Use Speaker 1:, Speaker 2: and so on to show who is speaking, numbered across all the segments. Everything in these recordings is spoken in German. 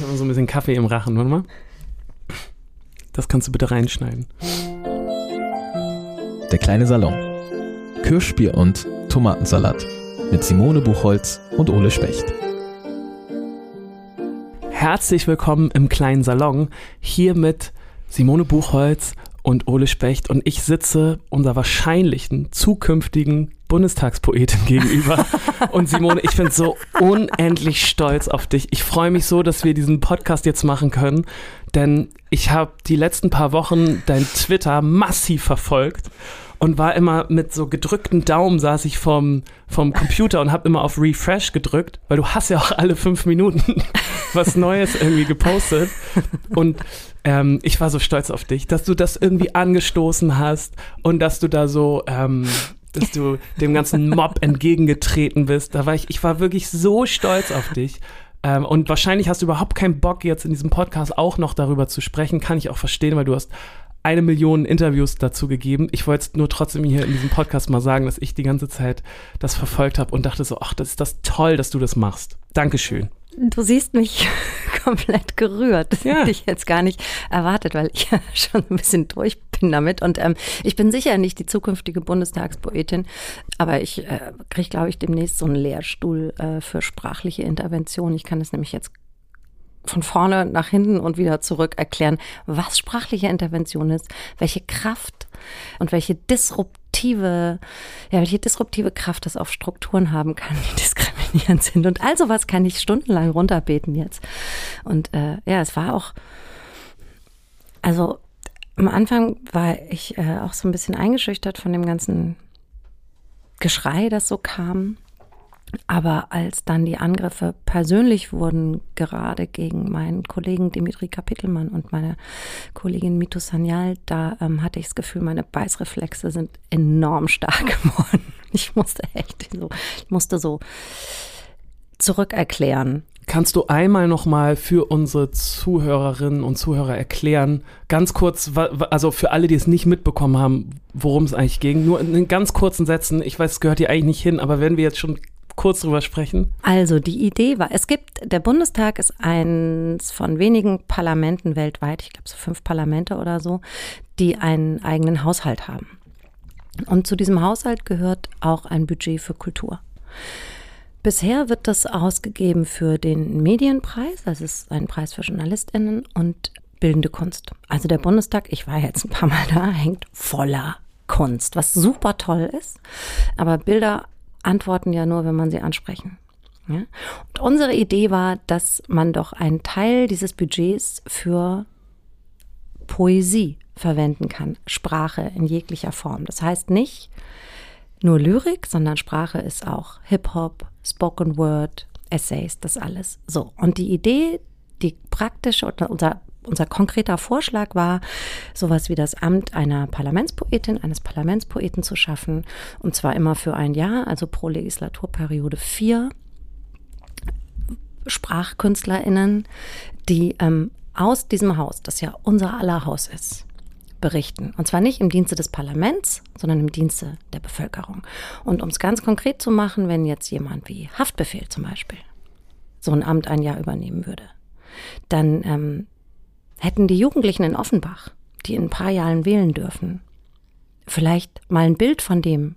Speaker 1: Ich habe so ein bisschen Kaffee im Rachen, warte mal. Das kannst du bitte reinschneiden.
Speaker 2: Der kleine Salon. Kirschbier und Tomatensalat mit Simone Buchholz und Ole Specht.
Speaker 1: Herzlich willkommen im kleinen Salon. Hier mit Simone Buchholz und Ole Specht. Und ich sitze unserer wahrscheinlichen zukünftigen Bundestagspoetin gegenüber. Und Simone, ich bin so unendlich stolz auf dich. Ich freue mich so, dass wir diesen Podcast jetzt machen können, denn ich habe die letzten paar Wochen dein Twitter massiv verfolgt und war immer mit so gedrückten Daumen saß ich vom, vom Computer und habe immer auf Refresh gedrückt, weil du hast ja auch alle fünf Minuten was Neues irgendwie gepostet. Und ähm, ich war so stolz auf dich, dass du das irgendwie angestoßen hast und dass du da so ähm, dass du dem ganzen Mob entgegengetreten bist. Da war ich, ich war wirklich so stolz auf dich. Ähm, und wahrscheinlich hast du überhaupt keinen Bock, jetzt in diesem Podcast auch noch darüber zu sprechen. Kann ich auch verstehen, weil du hast eine Million Interviews dazu gegeben. Ich wollte nur trotzdem hier in diesem Podcast mal sagen, dass ich die ganze Zeit das verfolgt habe und dachte so, ach, das ist das toll, dass du das machst. Dankeschön.
Speaker 3: Du siehst mich komplett gerührt. Das
Speaker 1: Ja.
Speaker 3: hätte ich jetzt gar nicht erwartet, weil ich ja schon ein bisschen durch bin damit. Und ähm, ich bin sicher nicht die zukünftige Bundestagspoetin, aber ich äh, kriege, glaube ich, demnächst so einen Lehrstuhl äh, für sprachliche Intervention. Ich kann das nämlich jetzt von vorne nach hinten und wieder zurück erklären, was sprachliche Intervention ist, welche Kraft und welche disruptive, ja, welche disruptive Kraft das auf Strukturen haben kann, die diskriminierend sind. Und all sowas kann ich stundenlang runterbeten jetzt. Und äh, ja, es war auch, also am Anfang war ich äh, auch so ein bisschen eingeschüchtert von dem ganzen Geschrei, das so kam. Aber als dann die Angriffe persönlich wurden, gerade gegen meinen Kollegen Dimitri Kapitelmann und meine Kollegin Mito Sanyal, da ähm, hatte ich das Gefühl, meine Beißreflexe sind enorm stark geworden. Ich musste echt so, ich musste so zurückerklären.
Speaker 1: Kannst du einmal nochmal für unsere Zuhörerinnen und Zuhörer erklären, ganz kurz, also für alle, die es nicht mitbekommen haben, worum es eigentlich ging, nur in ganz kurzen Sätzen, ich weiß, es gehört hier eigentlich nicht hin, aber wenn wir jetzt schon kurz drüber sprechen.
Speaker 3: Also die Idee war, es gibt, der Bundestag ist eins von wenigen Parlamenten weltweit, ich glaube so fünf Parlamente oder so, die einen eigenen Haushalt haben. Und zu diesem Haushalt gehört auch ein Budget für Kultur. Bisher wird das ausgegeben für den Medienpreis, das ist ein Preis für JournalistInnen und bildende Kunst. Also der Bundestag, ich war jetzt ein paar Mal da, hängt voller Kunst, was super toll ist. Aber Bilder antworten ja nur, wenn man sie ansprechen. Ja? Und unsere Idee war, dass man doch einen Teil dieses Budgets für Poesie verwenden kann, Sprache in jeglicher Form. Das heißt nicht nur Lyrik, sondern Sprache ist auch Hip-Hop, Spoken Word, Essays, das alles. So. Und die Idee, die praktische, oder unser, unser konkreter Vorschlag war, sowas wie das Amt einer Parlamentspoetin, eines Parlamentspoeten zu schaffen. Und zwar immer für ein Jahr, also pro Legislaturperiode vier SprachkünstlerInnen, die ähm, aus diesem Haus, das ja unser aller Haus ist, berichten. Und zwar nicht im Dienste des Parlaments, sondern im Dienste der Bevölkerung. Und um es ganz konkret zu machen, wenn jetzt jemand wie Haftbefehl zum Beispiel so ein Amt ein Jahr übernehmen würde, dann ähm, hätten die Jugendlichen in Offenbach, die in ein paar Jahren wählen dürfen, vielleicht mal ein Bild von dem,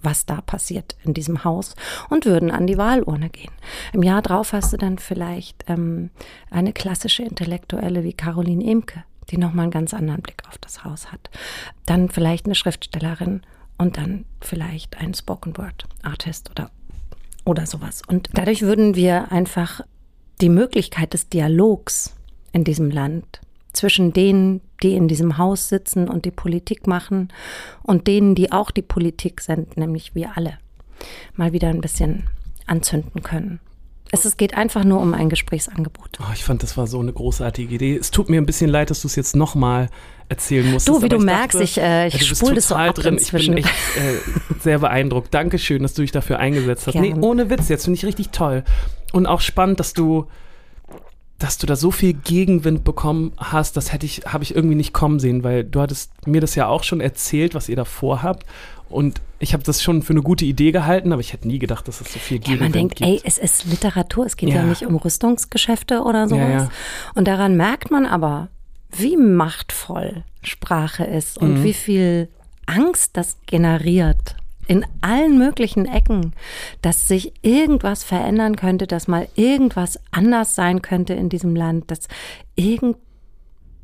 Speaker 3: was da passiert in diesem Haus und würden an die Wahlurne gehen. Im Jahr drauf hast du dann vielleicht ähm, eine klassische Intellektuelle wie Caroline Emke, die nochmal einen ganz anderen Blick auf das Haus hat. Dann vielleicht eine Schriftstellerin und dann vielleicht ein Spoken Word Artist oder, oder sowas. Und dadurch würden wir einfach die Möglichkeit des Dialogs in diesem Land zwischen denen, die in diesem Haus sitzen und die Politik machen und denen, die auch die Politik sind, nämlich wir alle, mal wieder ein bisschen anzünden können. Es, es geht einfach nur um ein Gesprächsangebot.
Speaker 1: Oh, ich fand, das war so eine großartige Idee. Es tut mir ein bisschen leid, dass du es jetzt nochmal erzählen musstest.
Speaker 3: Du, wie du merkst,
Speaker 1: dachte,
Speaker 3: ich, äh, ich
Speaker 1: ja, du bist
Speaker 3: spul das so ab
Speaker 1: drin. Ich bin echt äh, sehr beeindruckt. Dankeschön, dass du dich dafür eingesetzt hast. Nee,
Speaker 3: Gern.
Speaker 1: ohne Witz, jetzt finde ich richtig toll. Und auch spannend, dass du dass du da so viel Gegenwind bekommen hast, das hätte ich, habe ich irgendwie nicht kommen sehen, weil du hattest mir das ja auch schon erzählt, was ihr da vorhabt. Und ich habe das schon für eine gute Idee gehalten, aber ich hätte nie gedacht, dass es so viel
Speaker 3: Ja,
Speaker 1: Gegenwind
Speaker 3: man denkt,
Speaker 1: gibt.
Speaker 3: ey, es ist Literatur, es geht ja,
Speaker 1: Ja.
Speaker 3: nicht um Rüstungsgeschäfte oder sowas.
Speaker 1: Ja, ja.
Speaker 3: Und daran merkt man aber, wie machtvoll Sprache ist und
Speaker 1: Mhm.
Speaker 3: wie viel Angst das generiert. In allen möglichen Ecken, dass sich irgendwas verändern könnte, dass mal irgendwas anders sein könnte in diesem Land, dass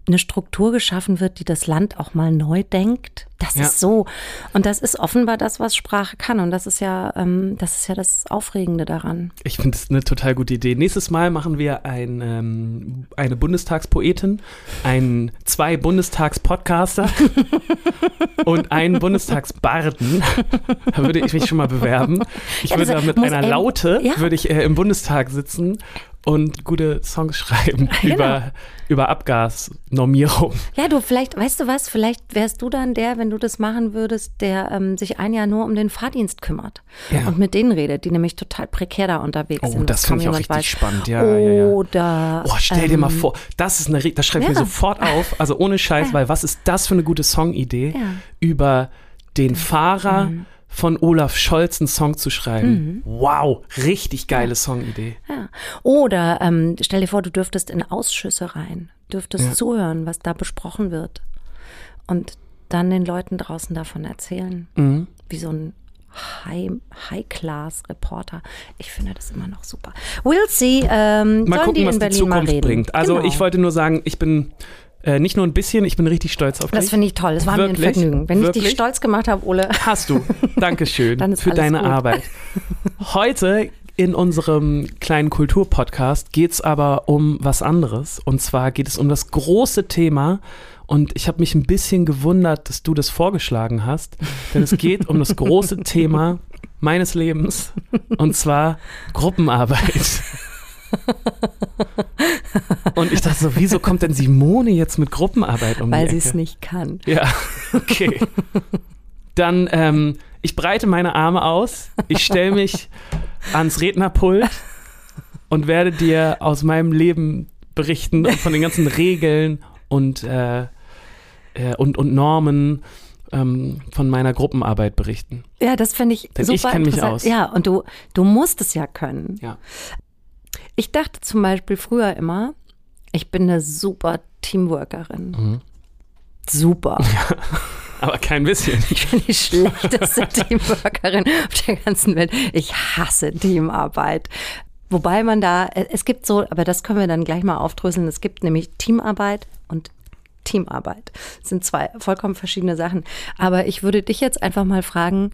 Speaker 3: irgendeine Struktur geschaffen wird, die das Land auch mal neu denkt. Das
Speaker 1: Ja.
Speaker 3: ist so. Und das ist offenbar das, was Sprache kann. Und das ist ja, ähm, das ist ja das Aufregende daran.
Speaker 1: Ich finde es eine total gute Idee. Nächstes Mal machen wir ein, ähm, eine Bundestagspoetin, ein, zwei Bundestagspodcaster und einen Bundestagsbarden. Da würde ich mich schon mal bewerben. Ich
Speaker 3: Ja,
Speaker 1: würde da mit einer Laute
Speaker 3: ja.
Speaker 1: würde ich äh, im Bundestag sitzen und gute Songs schreiben
Speaker 3: Genau.
Speaker 1: über, über Abgasnormierung.
Speaker 3: Ja, du, vielleicht, weißt du was, vielleicht wärst du dann der, wenn du das machen würdest, der ähm, sich ein Jahr nur um den Fahrdienst kümmert
Speaker 1: Ja.
Speaker 3: und mit denen redet, die nämlich total prekär da unterwegs
Speaker 1: Oh,
Speaker 3: sind.
Speaker 1: das
Speaker 3: kaum
Speaker 1: finde ich auch richtig spannend. Ja, ja, ja.
Speaker 3: Oder.
Speaker 1: Oh, stell dir mal
Speaker 3: ähm,
Speaker 1: vor, das ist eine, das schreibe ich mir
Speaker 3: ja.
Speaker 1: sofort auf, also ohne Scheiß, weil was ist das für eine gute Songidee,
Speaker 3: Ja. Mhm.
Speaker 1: über den Fahrer von Olaf Scholz einen Song zu schreiben. Wow, richtig geile Songidee.
Speaker 3: Ja. Oder ähm, stell dir vor, du dürftest in Ausschüsse rein, dürftest
Speaker 1: Ja.
Speaker 3: zuhören, was da besprochen wird. Und dann den Leuten draußen davon erzählen.
Speaker 1: Mhm.
Speaker 3: Wie so ein High- High-Class-Reporter. ich finde das immer noch super. We'll see. Ähm,
Speaker 1: Mal gucken,
Speaker 3: die
Speaker 1: was
Speaker 3: in
Speaker 1: die
Speaker 3: Berlin mal
Speaker 1: Zukunft
Speaker 3: reden.
Speaker 1: bringt. Also
Speaker 3: Genau.
Speaker 1: ich wollte nur sagen, ich bin äh, nicht nur ein bisschen, ich bin richtig stolz auf
Speaker 3: Das
Speaker 1: dich.
Speaker 3: finde ich toll. Das war mir ein
Speaker 1: Wirklich?
Speaker 3: Vergnügen. Wenn ich dich
Speaker 1: Wirklich?
Speaker 3: stolz gemacht habe, Ole.
Speaker 1: Hast du. Dankeschön für deine
Speaker 3: gut.
Speaker 1: Arbeit. Heute in unserem kleinen Kulturpodcast geht es aber um was anderes. Und zwar geht es um das große Thema. Und ich habe mich ein bisschen gewundert, dass du das vorgeschlagen hast. Denn es geht um das große Thema meines Lebens. Und zwar Gruppenarbeit. Und ich dachte so, wieso kommt denn Simone jetzt mit Gruppenarbeit um
Speaker 3: Weil sie es nicht kann.
Speaker 1: Ja, okay. Dann, ähm, ich breite meine Arme aus, ich stelle mich ans Rednerpult und werde dir aus meinem Leben berichten und von den ganzen Regeln und, äh, äh, und, und Normen ähm, von meiner Gruppenarbeit berichten.
Speaker 3: Ja, das finde ich
Speaker 1: Denn
Speaker 3: super
Speaker 1: ich kenn mich aus.
Speaker 3: Ja, und du, du musst es ja können.
Speaker 1: Ja.
Speaker 3: Ich dachte zum Beispiel früher immer, ich bin eine super Teamworkerin.
Speaker 1: Mhm.
Speaker 3: Super.
Speaker 1: Aber kein bisschen.
Speaker 3: Ich bin die schlechteste Teamworkerin auf der ganzen Welt. Ich hasse Teamarbeit. Wobei man da, es gibt so, aber das können wir dann gleich mal aufdröseln. Es gibt nämlich Teamarbeit und Teamarbeit. Das sind zwei vollkommen verschiedene Sachen. Aber ich würde dich jetzt einfach mal fragen,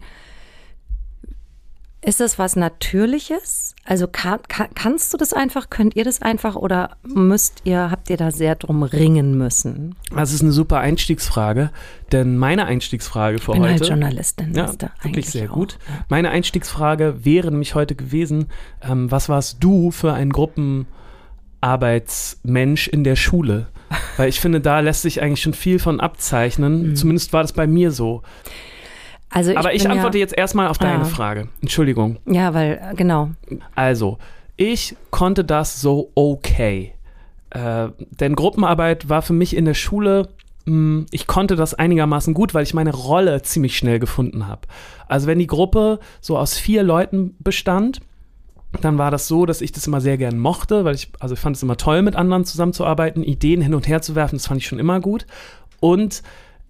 Speaker 3: ist das was Natürliches? Also kann, kann, kannst du das einfach? Könnt ihr das einfach oder müsst ihr, habt ihr da sehr drum ringen müssen?
Speaker 1: Das ist eine super Einstiegsfrage, denn meine Einstiegsfrage für
Speaker 3: Ich bin
Speaker 1: heute.
Speaker 3: halt Journalistin,
Speaker 1: Ja,
Speaker 3: du,
Speaker 1: wirklich
Speaker 3: eigentlich
Speaker 1: sehr
Speaker 3: auch.
Speaker 1: gut. Meine Einstiegsfrage wäre nämlich heute gewesen, ähm, was warst du für ein Gruppenarbeitsmensch in der Schule? Weil ich finde, da lässt sich eigentlich schon viel von abzeichnen.
Speaker 3: Mhm.
Speaker 1: Zumindest war das bei mir so.
Speaker 3: Also
Speaker 1: Aber ich antworte
Speaker 3: ja,
Speaker 1: jetzt erstmal auf deine
Speaker 3: Ja.
Speaker 1: Frage. Entschuldigung.
Speaker 3: Ja, weil, genau.
Speaker 1: Also, ich konnte das so okay. Äh, denn Gruppenarbeit war für mich in der Schule, mh, ich konnte das einigermaßen gut, weil ich meine Rolle ziemlich schnell gefunden habe. Also, wenn die Gruppe so aus vier Leuten bestand, dann war das so, dass ich das immer sehr gern mochte, weil ich, also ich fand es immer toll, mit anderen zusammenzuarbeiten, Ideen hin und her zu werfen, das fand ich schon immer gut. Und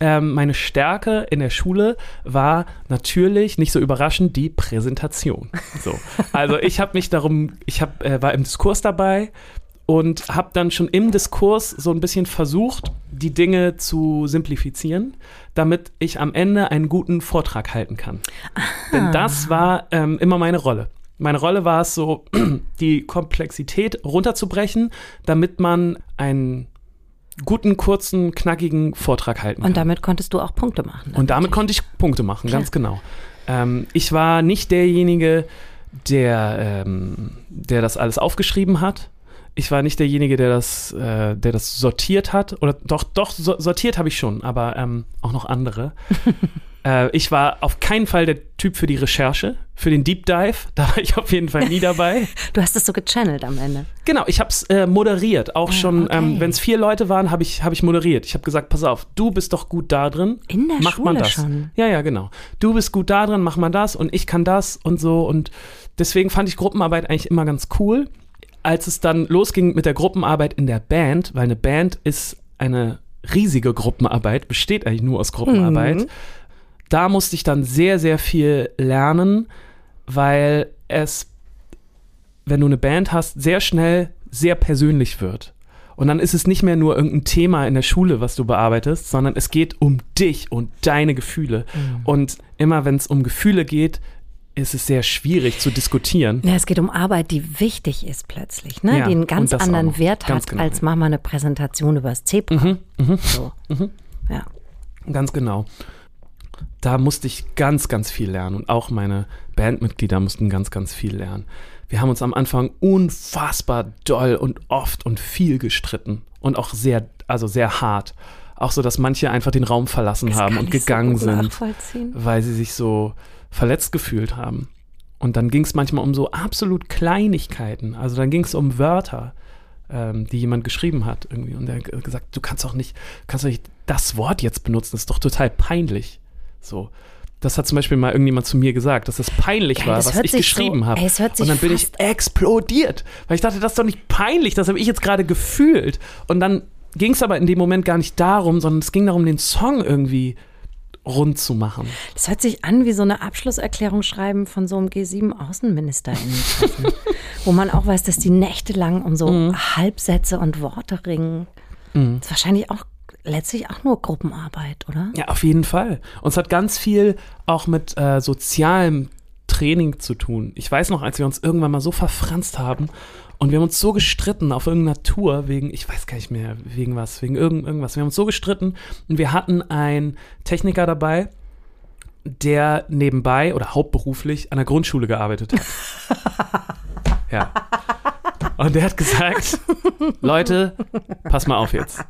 Speaker 1: ähm, meine Stärke in der Schule war natürlich, nicht so überraschend, die Präsentation. So. Also ich habe mich darum, ich hab, äh, war im Diskurs dabei und habe dann schon im Diskurs so ein bisschen versucht, die Dinge zu simplifizieren, damit ich am Ende einen guten Vortrag halten kann. Denn das war ähm, immer meine Rolle. Meine Rolle war es so, die Komplexität runterzubrechen, damit man einen guten, kurzen, knackigen Vortrag halten kann.
Speaker 3: Und damit konntest du auch Punkte machen.
Speaker 1: Und damit konnte ich Punkte machen, ganz genau. Ähm, ich war nicht derjenige, der, ähm, der das alles aufgeschrieben hat. Ich war nicht derjenige, der das, äh, der das sortiert hat. Oder doch, doch, so, sortiert habe ich schon, aber ähm, auch noch andere. äh, ich war auf keinen Fall der Typ für die Recherche, für den Deep Dive. Da war ich auf jeden Fall nie dabei.
Speaker 3: Du hast es so gechannelt am Ende.
Speaker 1: Genau, ich habe es äh, moderiert. Auch
Speaker 3: Ah,
Speaker 1: schon,
Speaker 3: okay.
Speaker 1: ähm, wenn es vier Leute waren, habe ich, hab ich moderiert. Ich habe gesagt, pass auf, du bist doch gut da drin.
Speaker 3: In der
Speaker 1: mach
Speaker 3: Schule
Speaker 1: man das.
Speaker 3: schon.
Speaker 1: Ja, ja, genau. Du bist gut da drin, mach mal das und ich kann das und so. Und deswegen fand ich Gruppenarbeit eigentlich immer ganz cool. Als es dann losging mit der Gruppenarbeit in der Band, weil eine Band ist eine riesige Gruppenarbeit, besteht eigentlich nur aus Gruppenarbeit.
Speaker 3: Mhm.
Speaker 1: Da musste ich dann sehr, sehr viel lernen, weil es, wenn du eine Band hast, sehr schnell sehr persönlich wird. Und dann ist es nicht mehr nur irgendein Thema in der Schule, was du bearbeitest, sondern es geht um dich und deine Gefühle.
Speaker 3: Mhm.
Speaker 1: Und immer wenn es um Gefühle geht, ist es sehr schwierig zu diskutieren.
Speaker 3: Ja, es geht um Arbeit, die wichtig ist plötzlich, ne?
Speaker 1: Ja,
Speaker 3: die einen ganz anderen. Wert
Speaker 1: Ganz
Speaker 3: hat,
Speaker 1: genau,
Speaker 3: als
Speaker 1: ja.
Speaker 3: mach mal eine Präsentation über das Zebra.
Speaker 1: Mhm, mhm,
Speaker 3: So.
Speaker 1: mhm.
Speaker 3: Ja.
Speaker 1: Ganz genau. Da musste ich ganz, ganz viel lernen und auch meine Bandmitglieder mussten ganz, ganz viel lernen. Wir haben uns am Anfang unfassbar doll und oft und viel gestritten und auch sehr, also sehr hart. Auch so, dass manche einfach den Raum verlassen
Speaker 3: Das
Speaker 1: haben und
Speaker 3: so
Speaker 1: gegangen
Speaker 3: gut
Speaker 1: sind, weil sie sich so verletzt gefühlt haben. Und dann ging es manchmal um so absolut Kleinigkeiten. Also dann ging es um Wörter, ähm, die jemand geschrieben hat irgendwie. Und er hat gesagt, du kannst doch nicht, kannst doch nicht das Wort jetzt benutzen, das ist doch total peinlich. So. Das hat zum Beispiel mal irgendjemand zu mir gesagt, dass es peinlich
Speaker 3: Geil,
Speaker 1: war,
Speaker 3: das
Speaker 1: was ich geschrieben
Speaker 3: so-
Speaker 1: habe. Und dann bin ich explodiert, weil ich dachte, das ist doch nicht peinlich, das habe ich jetzt gerade gefühlt. Und dann ging es aber in dem Moment gar nicht darum, sondern es ging darum, den Song irgendwie rund zu machen.
Speaker 3: Das hört sich an wie so eine Abschlusserklärung schreiben von so einem G7-AußenministerInnen-Treffen, wo man auch weiß, dass die nächtelang um so
Speaker 1: Mhm.
Speaker 3: Halbsätze und Worte ringen. Das ist wahrscheinlich auch letztlich auch nur Gruppenarbeit, oder?
Speaker 1: Ja, auf jeden Fall. Und es hat ganz viel auch mit äh, sozialem Training zu tun. Ich weiß noch, als wir uns irgendwann mal so verfranst haben und wir haben uns so gestritten auf irgendeiner Tour wegen, ich weiß gar nicht mehr, wegen was, wegen irgend, irgendwas. Wir haben uns so gestritten und wir hatten einen Techniker dabei, der nebenbei oder hauptberuflich an der Grundschule gearbeitet hat. ja. Und der hat gesagt, Leute, pass mal auf jetzt.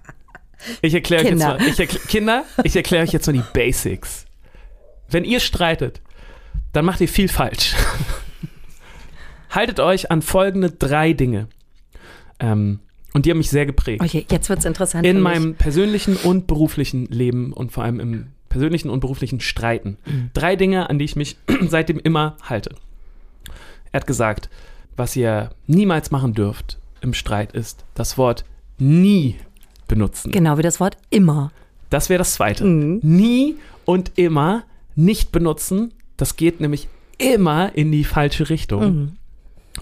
Speaker 1: Ich erkläre euch jetzt mal, ich erkl Kinder, ich erkläre euch jetzt mal die Basics. Wenn ihr streitet, dann macht ihr viel falsch. Haltet euch an folgende drei Dinge. Ähm, und die haben mich sehr geprägt.
Speaker 3: Okay, jetzt wird's interessant.
Speaker 1: In meinem persönlichen und beruflichen Leben und vor allem im persönlichen und beruflichen Streiten. Drei Dinge, an die ich mich seitdem immer halte. Er hat gesagt, was ihr niemals machen dürft im Streit ist, das Wort nie benutzen.
Speaker 3: Genau wie das Wort immer.
Speaker 1: Das wäre das zweite.
Speaker 3: Mhm.
Speaker 1: Nie und immer nicht benutzen. Das geht nämlich immer in die falsche Richtung.
Speaker 3: Mhm.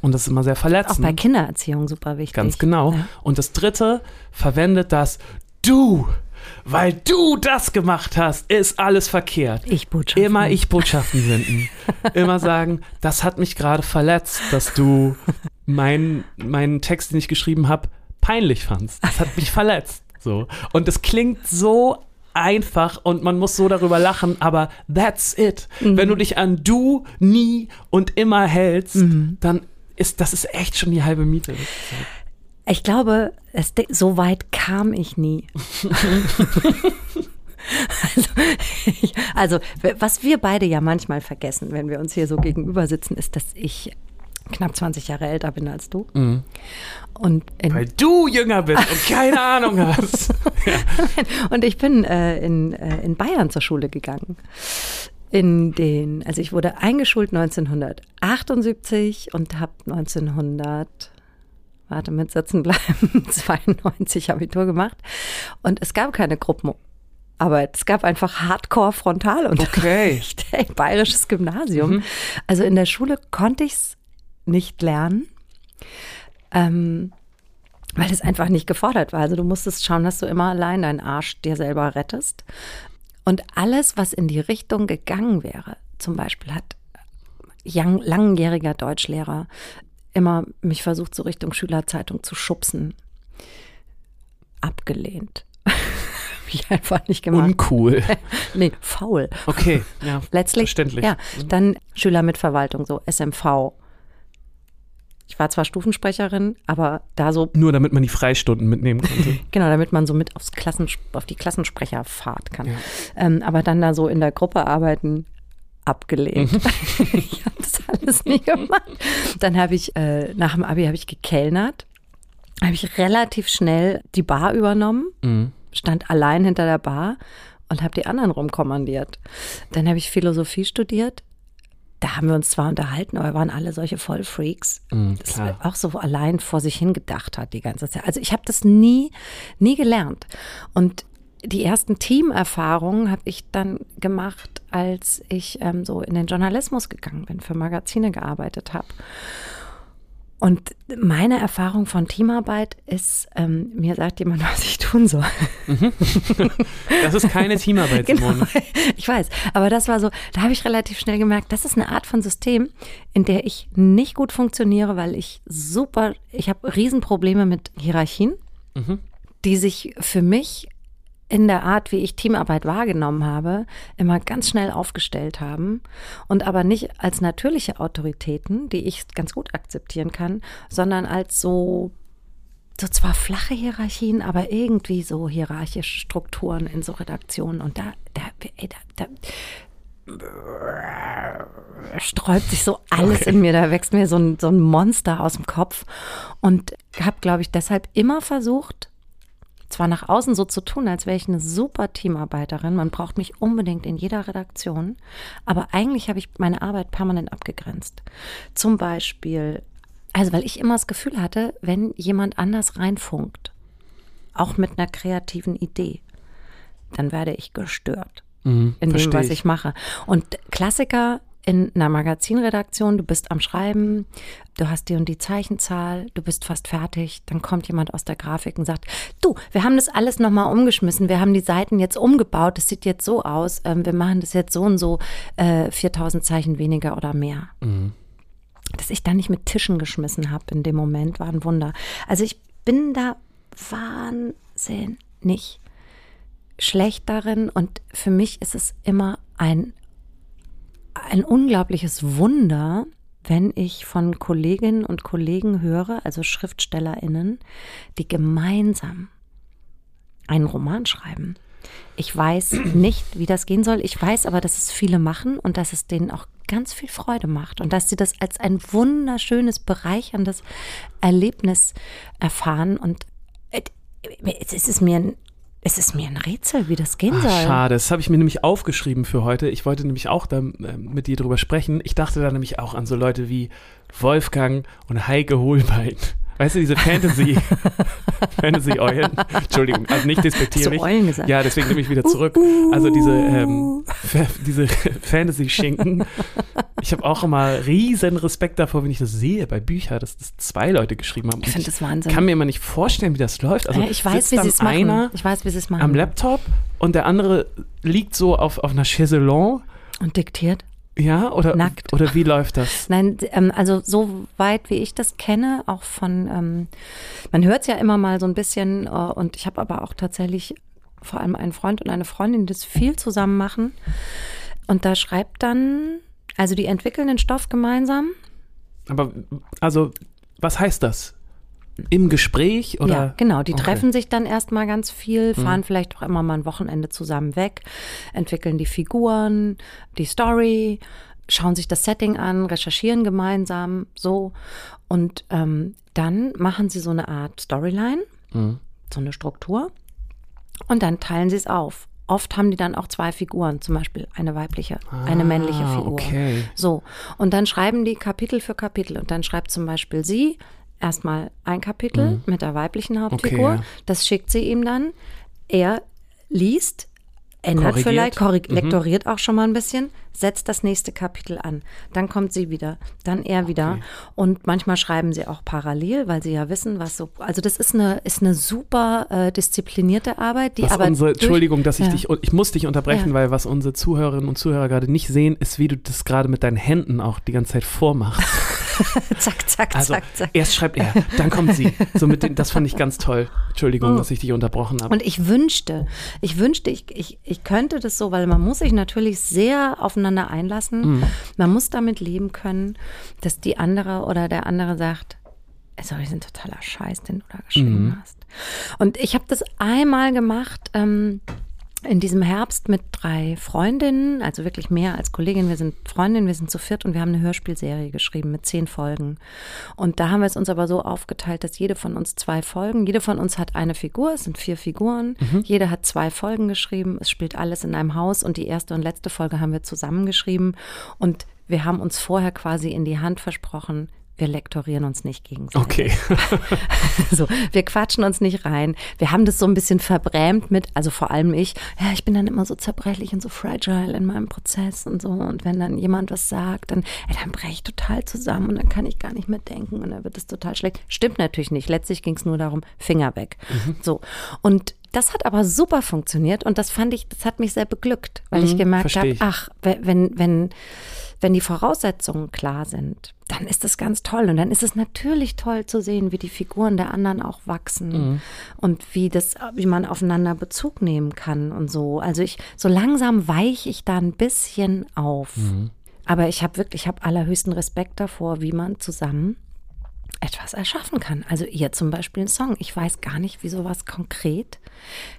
Speaker 1: Und das ist immer sehr
Speaker 3: Auch
Speaker 1: verletzend.
Speaker 3: bei Kindererziehung super wichtig.
Speaker 1: Ganz genau.
Speaker 3: Ja.
Speaker 1: Und das dritte verwendet das du, weil du das gemacht hast, ist alles verkehrt.
Speaker 3: Ich Botschaften.
Speaker 1: Immer ich Botschaften senden. Immer sagen, das hat mich gerade verletzt, dass du meinen meinen Text, den ich geschrieben habe, peinlich fandst. Das hat mich verletzt. So. Und das klingt so einfach und man muss so darüber lachen, aber that's it. Wenn du dich an du, nie und immer hältst, dann ist das ist echt schon die halbe Miete.
Speaker 3: Ich glaube, es, so weit kam ich nie. also, ich, also, was wir beide ja manchmal vergessen, wenn wir uns hier so gegenüber sitzen, ist, dass ich knapp 20 Jahre älter bin als du. Und, in,
Speaker 1: Weil du jünger bist und keine Ahnung hast.
Speaker 3: und ich bin äh, in, äh, in Bayern zur Schule gegangen. In den, also ich wurde eingeschult 1978 und habe 1900 warte, mit Sitzen bleiben, 92 Abitur gemacht. Und es gab keine Gruppenarbeit. Es gab einfach Hardcore-Frontalunterricht.
Speaker 1: Okay.
Speaker 3: Ey, bayerisches Gymnasium. Also in der Schule konnte ich es nicht lernen, ähm, weil es einfach nicht gefordert war. Also du musstest schauen, dass du immer allein deinen Arsch dir selber rettest. Und alles, was in die Richtung gegangen wäre, zum Beispiel hat young, langjähriger Deutschlehrer immer mich versucht, so Richtung Schülerzeitung zu schubsen. Abgelehnt. Ich einfach nicht gemacht.
Speaker 1: Uncool.
Speaker 3: nee, faul.
Speaker 1: Okay, ja.
Speaker 3: Letztlich.
Speaker 1: Verständlich.
Speaker 3: Ja, dann Schüler mit Verwaltung, so SMV. Ich war zwar Stufensprecherin, aber da so,
Speaker 1: Nur damit man die Freistunden mitnehmen konnte.
Speaker 3: genau, damit man so mit aufs Klassen, auf die Klassensprecherfahrt kann.
Speaker 1: Ja.
Speaker 3: Ähm, aber dann da so in der Gruppe arbeiten, abgelehnt. ich habe das alles nie gemacht. Dann habe ich, äh, nach dem Abi habe ich gekellnert, habe ich relativ schnell die Bar übernommen,
Speaker 1: Mhm.
Speaker 3: stand allein hinter der Bar und habe die anderen rumkommandiert. Dann habe ich Philosophie studiert. Da haben wir uns zwar unterhalten, aber wir waren alle solche Vollfreaks.
Speaker 1: Mhm,
Speaker 3: das
Speaker 1: klar.
Speaker 3: auch so allein vor sich hingedacht hat die ganze Zeit. Also ich habe das nie, nie gelernt. Und die ersten Teamerfahrungen habe ich dann gemacht, als ich ähm, so in den Journalismus gegangen bin, für Magazine gearbeitet habe. Und meine Erfahrung von Teamarbeit ist, ähm, mir sagt jemand, was ich tun soll.
Speaker 1: Das ist keine Teamarbeit,
Speaker 3: Genau,
Speaker 1: Simone.
Speaker 3: ich weiß. Aber das war so, da habe ich relativ schnell gemerkt, das ist eine Art von System, in der ich nicht gut funktioniere, weil ich super, ich habe Riesenprobleme mit Hierarchien, die sich für mich in der Art, wie ich Teamarbeit wahrgenommen habe, immer ganz schnell aufgestellt haben und aber nicht als natürliche Autoritäten, die ich ganz gut akzeptieren kann, sondern als so so zwar flache Hierarchien, aber irgendwie so hierarchische Strukturen in so Redaktionen und da, da, ey, da, da sträubt sich so alles
Speaker 1: Okay.
Speaker 3: in mir, da wächst mir so ein, so ein Monster aus dem Kopf und habe, glaube ich, deshalb immer versucht, zwar nach außen so zu tun, als wäre ich eine super Teamarbeiterin, man braucht mich unbedingt in jeder Redaktion, aber eigentlich habe ich meine Arbeit permanent abgegrenzt. Zum Beispiel, also weil ich immer das Gefühl hatte, wenn jemand anders reinfunkt, auch mit einer kreativen Idee, dann werde ich gestört
Speaker 1: Mhm,
Speaker 3: in dem, was ich mache. Und Klassiker in einer Magazinredaktion, du bist am Schreiben, du hast die und die Zeichenzahl, du bist fast fertig, dann kommt jemand aus der Grafik und sagt, du, wir haben das alles nochmal umgeschmissen, wir haben die Seiten jetzt umgebaut, das sieht jetzt so aus, ähm, wir machen das jetzt so und so, äh, 4000 Zeichen weniger oder mehr. Dass ich da nicht mit Tischen geschmissen habe in dem Moment, war ein Wunder. Also ich bin da wahnsinnig schlecht darin und für mich ist es immer ein, ein unglaubliches Wunder, wenn ich von Kolleginnen und Kollegen höre, also SchriftstellerInnen, die gemeinsam einen Roman schreiben. Ich weiß nicht, wie das gehen soll. Ich weiß aber, dass es viele machen und dass es denen auch ganz viel Freude macht und dass sie das als ein wunderschönes, bereicherndes Erlebnis erfahren. Und äh, es ist mir ein, es ist mir ein Rätsel, wie das gehen
Speaker 1: Ah,
Speaker 3: soll.
Speaker 1: schade, das habe ich mir nämlich aufgeschrieben für heute. Ich wollte nämlich auch da, äh, mit dir drüber sprechen. Ich dachte da nämlich auch an so Leute wie Wolfgang und Heike Hohlbein. Weißt du, diese Fantasy, Fantasy-Eulen. Entschuldigung, also nicht despektierlich.
Speaker 3: Hast du Eulen gesagt?
Speaker 1: Ja, deswegen nehme ich wieder zurück. Also diese, ähm, diese Fantasy-Schinken. Ich habe auch immer riesen Respekt davor, wenn ich das sehe bei Büchern, dass das zwei Leute geschrieben haben.
Speaker 3: Ich finde das Wahnsinn.
Speaker 1: kann mir immer nicht vorstellen, wie das läuft. Also
Speaker 3: ich weiß, wie sie es machen.
Speaker 1: einer
Speaker 3: Ich weiß, wie sie es machen.
Speaker 1: am Laptop und der andere liegt so auf, auf einer Chaiselon.
Speaker 3: Und diktiert.
Speaker 1: Ja, oder,
Speaker 3: Nackt.
Speaker 1: oder wie läuft das?
Speaker 3: Nein, ähm, also so weit wie ich das kenne, auch von, ähm, man hört es ja immer mal so ein bisschen äh, und ich habe aber auch tatsächlich vor allem einen Freund und eine Freundin, die das viel zusammen machen. Und da schreibt dann, also die entwickeln den Stoff gemeinsam.
Speaker 1: Aber, also, was heißt das? Im Gespräch oder?
Speaker 3: ja, genau. Die
Speaker 1: Okay.
Speaker 3: treffen sich dann erstmal ganz viel, fahren vielleicht auch immer mal ein Wochenende zusammen weg, entwickeln die Figuren, die Story, schauen sich das Setting an, recherchieren gemeinsam, so. Und ähm, dann machen sie so eine Art Storyline,
Speaker 1: Mhm.
Speaker 3: so eine Struktur. Und dann teilen sie es auf. Oft haben die dann auch zwei Figuren, zum Beispiel eine weibliche, eine männliche
Speaker 1: Ah,
Speaker 3: Figur.
Speaker 1: okay.
Speaker 3: So, und dann schreiben die Kapitel für Kapitel. Und dann schreibt zum Beispiel sie erstmal ein Kapitel mit der weiblichen Hauptfigur.
Speaker 1: Mhm. Okay, ja.
Speaker 3: Das schickt sie ihm dann. Er liest, ändert
Speaker 1: Korrigiert. Mhm.
Speaker 3: vielleicht, korrig lektoriert auch schon mal ein bisschen, setzt das nächste Kapitel an. Dann kommt sie wieder, dann er wieder.
Speaker 1: Okay.
Speaker 3: Und manchmal schreiben sie auch parallel, weil sie ja wissen, was so. Also, das ist eine, ist eine super äh, disziplinierte Arbeit, die
Speaker 1: Was
Speaker 3: aber.
Speaker 1: unsere,
Speaker 3: durch-
Speaker 1: Entschuldigung, dass ich
Speaker 3: Ja.
Speaker 1: dich, ich muss dich unterbrechen,
Speaker 3: Ja.
Speaker 1: weil was unsere Zuhörerinnen und Zuhörer gerade nicht sehen, ist, wie du das gerade mit deinen Händen auch die ganze Zeit vormachst.
Speaker 3: zack, zack,
Speaker 1: Also
Speaker 3: zack, zack.
Speaker 1: erst schreibt er, dann kommt sie. So mit den, das fand ich ganz toll. Entschuldigung, dass ich dich unterbrochen habe.
Speaker 3: Oh. Und ich wünschte, ich wünschte, ich, ich, ich könnte das so, weil man muss sich natürlich sehr aufeinander einlassen. Man muss damit leben können, dass die andere oder der andere sagt, sorry, ist ein totaler Scheiß, den du da geschrieben
Speaker 1: Mhm.
Speaker 3: hast. Und ich habe das einmal gemacht, ähm, in diesem Herbst mit drei Freundinnen, also wirklich mehr als Kolleginnen. Wir sind Freundinnen, wir sind zu viert und wir haben eine Hörspielserie geschrieben mit zehn Folgen. Und da haben wir es uns aber so aufgeteilt, dass jede von uns zwei Folgen, jede von uns hat eine Figur, es sind vier Figuren, jede hat zwei Folgen geschrieben, es spielt alles in einem Haus und die erste und letzte Folge haben wir zusammengeschrieben und wir haben uns vorher quasi in die Hand versprochen, wir lektorieren uns nicht gegenseitig.
Speaker 1: Okay.
Speaker 3: So, wir quatschen uns nicht rein. Wir haben das so ein bisschen verbrämt mit, also vor allem ich, ja, ich bin dann immer so zerbrechlich und so fragile in meinem Prozess und so. Und wenn dann jemand was sagt, dann, ey, dann breche ich total zusammen und dann kann ich gar nicht mehr denken und dann wird es total schlecht. Stimmt natürlich nicht. Letztlich ging es nur darum, Finger weg. So. Und das hat aber super funktioniert und das fand ich, das hat mich sehr beglückt, weil ich gemerkt habe, ach, we- wenn, wenn, wenn die Voraussetzungen klar sind, dann ist das ganz toll. Und dann ist es natürlich toll zu sehen, wie die Figuren der anderen auch wachsen und wie das, wie man aufeinander Bezug nehmen kann und so. Also ich, so langsam weiche ich da ein bisschen auf. Aber ich habe wirklich, ich habe allerhöchsten Respekt davor, wie man zusammen etwas erschaffen kann. Also ihr zum Beispiel einen Song. Ich weiß gar nicht, wie sowas konkret.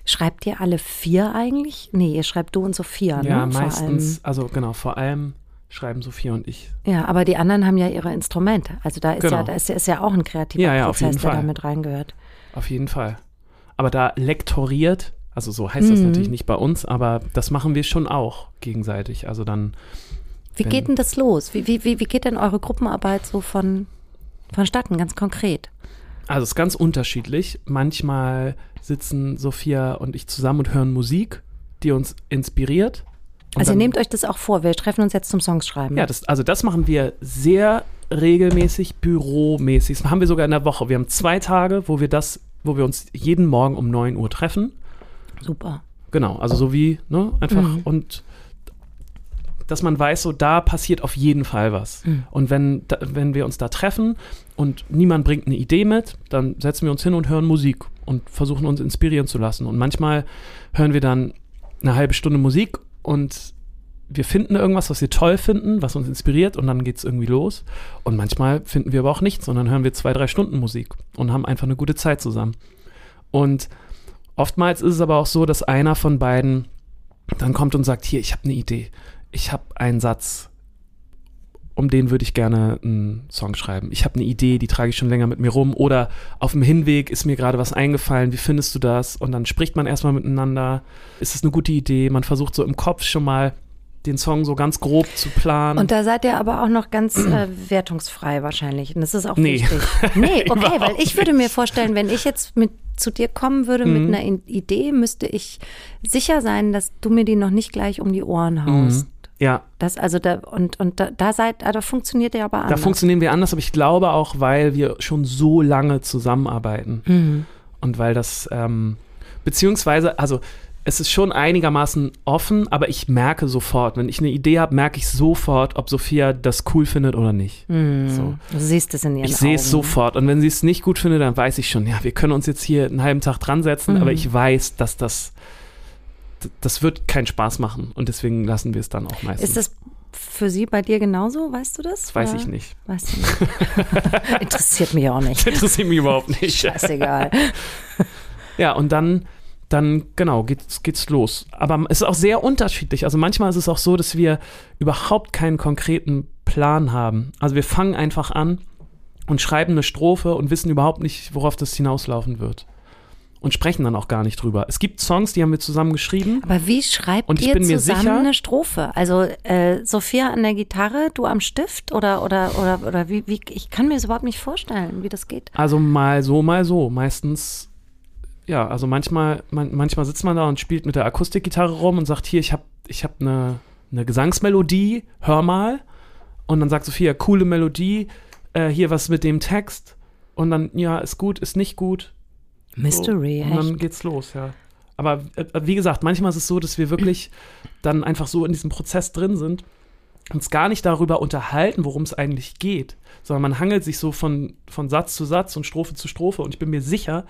Speaker 3: Schreibt ihr alle vier eigentlich? Nee, ihr schreibt du und Sophia,
Speaker 1: ja,
Speaker 3: ne?
Speaker 1: Meistens, also genau, vor allem schreiben Sophia und ich.
Speaker 3: Ja, aber die anderen haben ja ihre Instrumente. Also da ist ja,
Speaker 1: Genau.
Speaker 3: da ist ja, ist ja auch ein kreativer
Speaker 1: Ja, ja,
Speaker 3: Prozess, der da mit reingehört.
Speaker 1: Auf jeden Fall. Aber da lektoriert, also so heißt das
Speaker 3: Mhm.
Speaker 1: natürlich nicht bei uns, aber das machen wir schon auch gegenseitig. Also dann,
Speaker 3: Wie geht denn das los? Wie, wie, wie, wie geht denn eure Gruppenarbeit so von, vonstatten, ganz konkret?
Speaker 1: also es ist ganz unterschiedlich. Manchmal sitzen Sophia und ich zusammen und hören Musik, die uns inspiriert. Und
Speaker 3: Also ihr nehmt euch das auch vor. Wir treffen uns jetzt zum Songs schreiben.
Speaker 1: Ja, das, also das machen wir sehr regelmäßig, büromäßig. Das haben wir sogar in der Woche. Wir haben zwei Tage, wo wir das, wo wir uns jeden Morgen um 9 Uhr treffen.
Speaker 3: Super.
Speaker 1: Genau, also so wie, ne, einfach
Speaker 3: Mhm.
Speaker 1: und dass man weiß, so da passiert auf jeden Fall was.
Speaker 3: Mhm.
Speaker 1: Und wenn, da, wenn wir uns da treffen und niemand bringt eine Idee mit, dann setzen wir uns hin und hören Musik und versuchen uns inspirieren zu lassen. Und manchmal hören wir dann eine halbe Stunde Musik und wir finden irgendwas, was wir toll finden, was uns inspiriert und dann geht es irgendwie los. Und manchmal finden wir aber auch nichts, sondern hören wir zwei, drei Stunden Musik und haben einfach eine gute Zeit zusammen. Und oftmals ist es aber auch so, dass einer von beiden dann kommt und sagt, hier, ich habe eine Idee. Ich habe einen Satz, um den würde ich gerne einen Song schreiben. Ich habe eine Idee, die trage ich schon länger mit mir rum. Oder auf dem Hinweg ist mir gerade was eingefallen. Wie findest du das? Und dann spricht man erstmal miteinander. Ist es eine gute Idee? Man versucht so im Kopf schon mal den Song so ganz grob zu planen.
Speaker 3: Und da seid ihr aber auch noch ganz äh, wertungsfrei wahrscheinlich. Und das ist auch
Speaker 1: Nee.
Speaker 3: wichtig. Nee, okay, weil ich würde mir vorstellen, wenn ich jetzt mit zu dir kommen würde mit
Speaker 1: Mhm.
Speaker 3: einer I- Idee, müsste ich sicher sein, dass du mir die noch nicht gleich um die Ohren haust.
Speaker 1: Ja,
Speaker 3: Das also da und und da, da seid, da funktioniert ihr aber
Speaker 1: da
Speaker 3: anders.
Speaker 1: funktionieren wir anders, aber ich glaube auch, weil wir schon so lange zusammenarbeiten.
Speaker 3: Mhm.
Speaker 1: Und weil das, ähm, beziehungsweise, also es ist schon einigermaßen offen, aber ich merke sofort, wenn ich eine Idee habe, merke ich sofort, ob Sophia das cool findet oder nicht.
Speaker 3: Mhm.
Speaker 1: So.
Speaker 3: Du siehst es in ihren
Speaker 1: Ich sehe es sofort. Und wenn sie es nicht gut findet, dann weiß ich schon, ja, wir können uns jetzt hier einen halben Tag dran setzen,
Speaker 3: Mhm.
Speaker 1: aber ich weiß, dass das, das wird keinen Spaß machen. Und deswegen lassen wir es dann auch meistens.
Speaker 3: Ist das für sie bei dir genauso? Weißt du das?
Speaker 1: das weiß ich nicht.
Speaker 3: Weißt du nicht. Interessiert mich auch nicht.
Speaker 1: Interessiert mich überhaupt nicht.
Speaker 3: Scheißegal.
Speaker 1: Ja, und dann, dann genau, geht's, geht's los. Aber es ist auch sehr unterschiedlich. Also manchmal ist es auch so, dass wir überhaupt keinen konkreten Plan haben. Also wir fangen einfach an und schreiben eine Strophe und wissen überhaupt nicht, worauf das hinauslaufen wird. Und sprechen dann auch gar nicht drüber. Es gibt Songs, die haben wir zusammen geschrieben.
Speaker 3: Aber wie schreibt
Speaker 1: Und ich
Speaker 3: ihr
Speaker 1: bin mir
Speaker 3: zusammen
Speaker 1: sicher-
Speaker 3: eine Strophe? Also äh, Sophia an der Gitarre, du am Stift oder oder oder oder wie, wie ich kann mir das überhaupt nicht vorstellen, wie das geht.
Speaker 1: Also mal so, mal so. Meistens, ja, also manchmal, man, manchmal sitzt man da und spielt mit der Akustikgitarre rum und sagt, hier, ich habe ich hab eine, eine Gesangsmelodie, hör mal. Und dann sagt Sophia, coole Melodie, äh, hier was mit dem Text. Und dann, ja, ist gut, ist nicht gut.
Speaker 3: Mystery,
Speaker 1: So. Und dann geht's los, ja. Aber äh, wie gesagt, manchmal ist es so, dass wir wirklich dann einfach so in diesem Prozess drin sind, uns gar nicht darüber unterhalten, worum es eigentlich geht, sondern man hangelt sich so von, von Satz zu Satz und Strophe zu Strophe. Und ich bin mir sicher,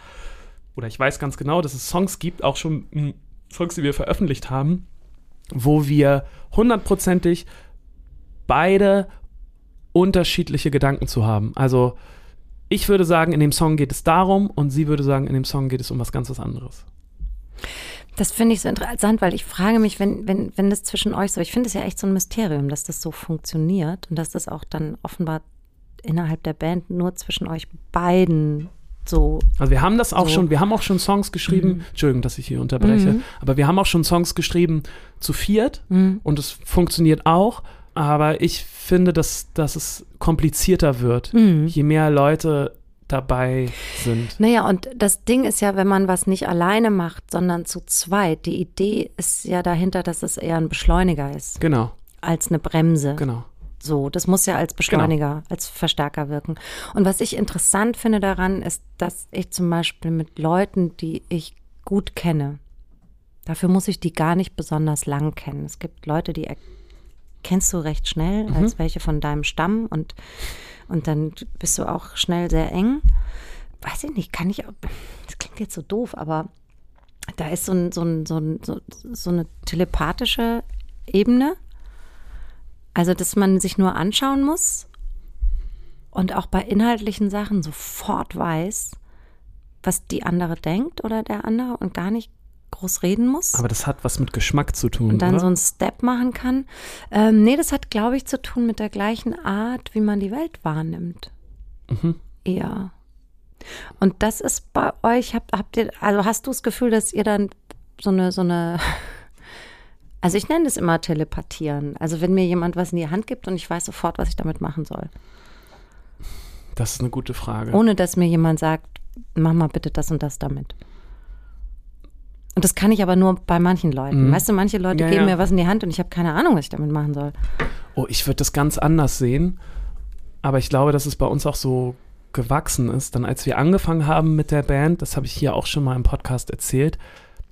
Speaker 1: oder ich weiß ganz genau, dass es Songs gibt, auch schon mh, Songs, die wir veröffentlicht haben, wo wir hundertprozentig beide unterschiedliche Gedanken zu haben. Also ich würde sagen, in dem Song geht es darum und sie würde sagen, in dem Song geht es um was ganz was anderes.
Speaker 3: Das finde ich so interessant, weil ich frage mich, wenn, wenn, wenn das zwischen euch so, ich finde es ja echt so ein Mysterium, dass das so funktioniert und dass das auch dann offenbar innerhalb der Band nur zwischen euch beiden so.
Speaker 1: Also wir haben das auch
Speaker 3: so.
Speaker 1: schon, wir haben auch schon Songs geschrieben,
Speaker 3: Mhm.
Speaker 1: Entschuldigung, dass ich hier unterbreche,
Speaker 3: Mhm.
Speaker 1: aber wir haben auch schon Songs geschrieben zu viert
Speaker 3: Mhm.
Speaker 1: und es funktioniert auch, aber ich finde, dass, dass es komplizierter wird,
Speaker 3: Mhm.
Speaker 1: je mehr Leute dabei sind.
Speaker 3: Naja, und das Ding ist ja, wenn man was nicht alleine macht, sondern zu zweit, die Idee ist ja dahinter, dass es eher ein Beschleuniger ist
Speaker 1: Genau,
Speaker 3: als eine Bremse.
Speaker 1: genau.
Speaker 3: So, das muss ja als Beschleuniger, als Verstärker wirken. Und was ich interessant finde daran, ist, dass ich zum Beispiel mit Leuten, die ich gut kenne, dafür muss ich die gar nicht besonders lang kennen. Es gibt Leute, die erkennst du recht schnell
Speaker 1: Mhm.
Speaker 3: als welche von deinem Stamm und, und dann bist du auch schnell sehr eng. Weiß ich nicht, kann ich, auch- das klingt jetzt so doof, aber da ist so, ein, so, ein, so, ein, so, so eine telepathische Ebene. Also, dass man sich nur anschauen muss und auch bei inhaltlichen Sachen sofort weiß, was die andere denkt oder der andere und gar nicht groß reden muss.
Speaker 1: Aber das hat was mit Geschmack zu tun,
Speaker 3: und dann
Speaker 1: oder?
Speaker 3: so einen Step machen kann. Ähm, nee, das hat, glaube ich, zu tun mit der gleichen Art, wie man die Welt wahrnimmt.
Speaker 1: Mhm.
Speaker 3: Eher. Und das ist bei euch, habt, habt ihr, also hast du das Gefühl, dass ihr dann so eine, so eine, also ich nenne das immer telepathieren. Also wenn mir jemand was in die Hand gibt und ich weiß sofort, was ich damit machen soll.
Speaker 1: Das ist eine gute Frage.
Speaker 3: Ohne dass mir jemand sagt, mach mal bitte das und das damit. Und das kann ich aber nur bei manchen Leuten.
Speaker 1: Mhm.
Speaker 3: Weißt du, manche Leute
Speaker 1: Ja,
Speaker 3: geben
Speaker 1: ja.
Speaker 3: mir was in die Hand und ich habe keine Ahnung, was ich damit machen soll.
Speaker 1: Oh, ich würde das ganz anders sehen. Aber ich glaube, dass es bei uns auch so gewachsen ist. Dann, als wir angefangen haben mit der Band, das habe ich hier auch schon mal im Podcast erzählt,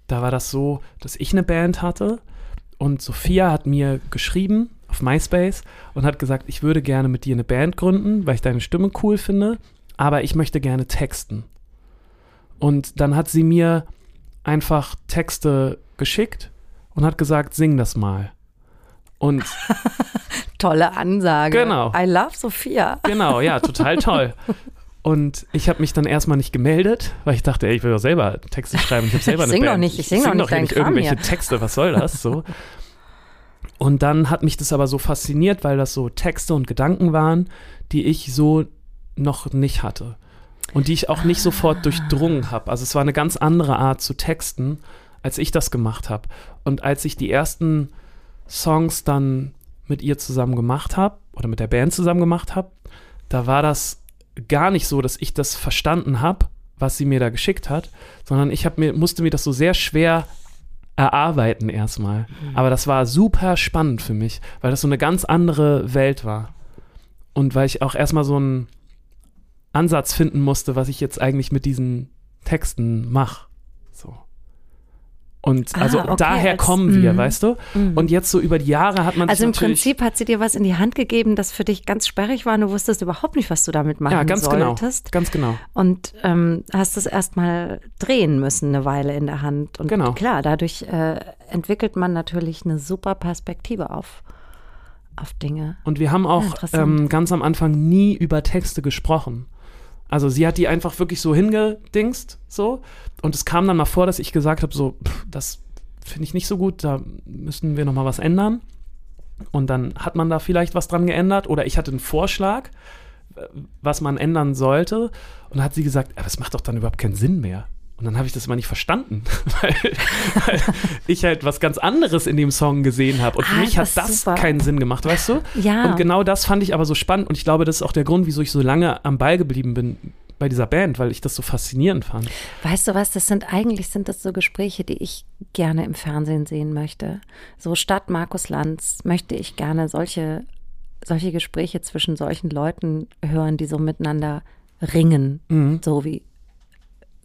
Speaker 1: da war das so, dass ich eine Band hatte und Sophia hat mir geschrieben auf MySpace und hat gesagt, ich würde gerne mit dir eine Band gründen, weil ich deine Stimme cool finde, aber ich möchte gerne texten. Und dann hat sie mir einfach Texte geschickt und hat gesagt, sing das mal. Und
Speaker 3: Tolle Ansage.
Speaker 1: Genau.
Speaker 3: I love Sophia.
Speaker 1: Genau, ja, total toll. Und ich habe mich dann erstmal nicht gemeldet, weil ich dachte, ey, ich will doch selber Texte schreiben. Ich habe selber
Speaker 3: Ich
Speaker 1: eine
Speaker 3: sing doch
Speaker 1: Band.
Speaker 3: nicht, ich sing doch nicht deinen
Speaker 1: nicht
Speaker 3: Kram
Speaker 1: irgendwelche
Speaker 3: hier.
Speaker 1: Texte. Was soll das? So. Und dann hat mich das aber so fasziniert, weil das so Texte und Gedanken waren, die ich so noch nicht hatte und die ich auch nicht sofort durchdrungen habe. Also es war eine ganz andere Art zu texten, als ich das gemacht habe. Und als ich die ersten Songs dann mit ihr zusammen gemacht habe oder mit der Band zusammen gemacht habe, da war das gar nicht so, dass ich das verstanden habe, was sie mir da geschickt hat, sondern ich hab mir, musste mir das so sehr schwer erarbeiten erstmal. Aber das war super spannend für mich, weil das so eine ganz andere Welt war. Und weil ich auch erstmal so einen Ansatz finden musste, was ich jetzt eigentlich mit diesen Texten mache. So. Und
Speaker 3: Ah,
Speaker 1: also
Speaker 3: okay,
Speaker 1: daher
Speaker 3: als-
Speaker 1: kommen wir,
Speaker 3: mhm.
Speaker 1: weißt du? Und jetzt so über die Jahre hat man
Speaker 3: Also im Prinzip hat sie dir was in die Hand gegeben, das für dich ganz sperrig war und du wusstest überhaupt nicht, was du damit machen
Speaker 1: ja, ganz genau,
Speaker 3: solltest.
Speaker 1: ganz genau.
Speaker 3: Und ähm, hast es erstmal drehen müssen, eine Weile in der Hand. Und
Speaker 1: Genau.
Speaker 3: klar, dadurch äh, entwickelt man natürlich eine super Perspektive auf, auf Dinge.
Speaker 1: Und wir haben
Speaker 3: Ja,
Speaker 1: auch
Speaker 3: interessant.
Speaker 1: ähm, ganz am Anfang nie über Texte gesprochen. Also sie hat die einfach wirklich so hingedingst, so. Und es kam dann mal vor, dass ich gesagt habe, so, pff, das finde ich nicht so gut, da müssen wir noch mal was ändern. Und dann hat man da vielleicht was dran geändert oder ich hatte einen Vorschlag, äh, was man ändern sollte. Und dann hat sie gesagt, aber es macht doch dann überhaupt keinen Sinn mehr. Und dann habe ich das immer nicht verstanden, weil, weil ich halt was ganz anderes in dem Song gesehen habe. Und für
Speaker 3: Ah,
Speaker 1: mich hat
Speaker 3: das super.
Speaker 1: keinen Sinn gemacht, weißt du?
Speaker 3: Ja.
Speaker 1: Und genau das fand ich aber so spannend. Und ich glaube, das ist auch der Grund, wieso ich so lange am Ball geblieben bin bei dieser Band, weil ich das so faszinierend fand.
Speaker 3: Weißt du was, das sind eigentlich sind das so Gespräche, die ich gerne im Fernsehen sehen möchte. So statt Markus Lanz möchte ich gerne solche, solche Gespräche zwischen solchen Leuten hören, die so miteinander ringen.
Speaker 1: Mhm.
Speaker 3: So wie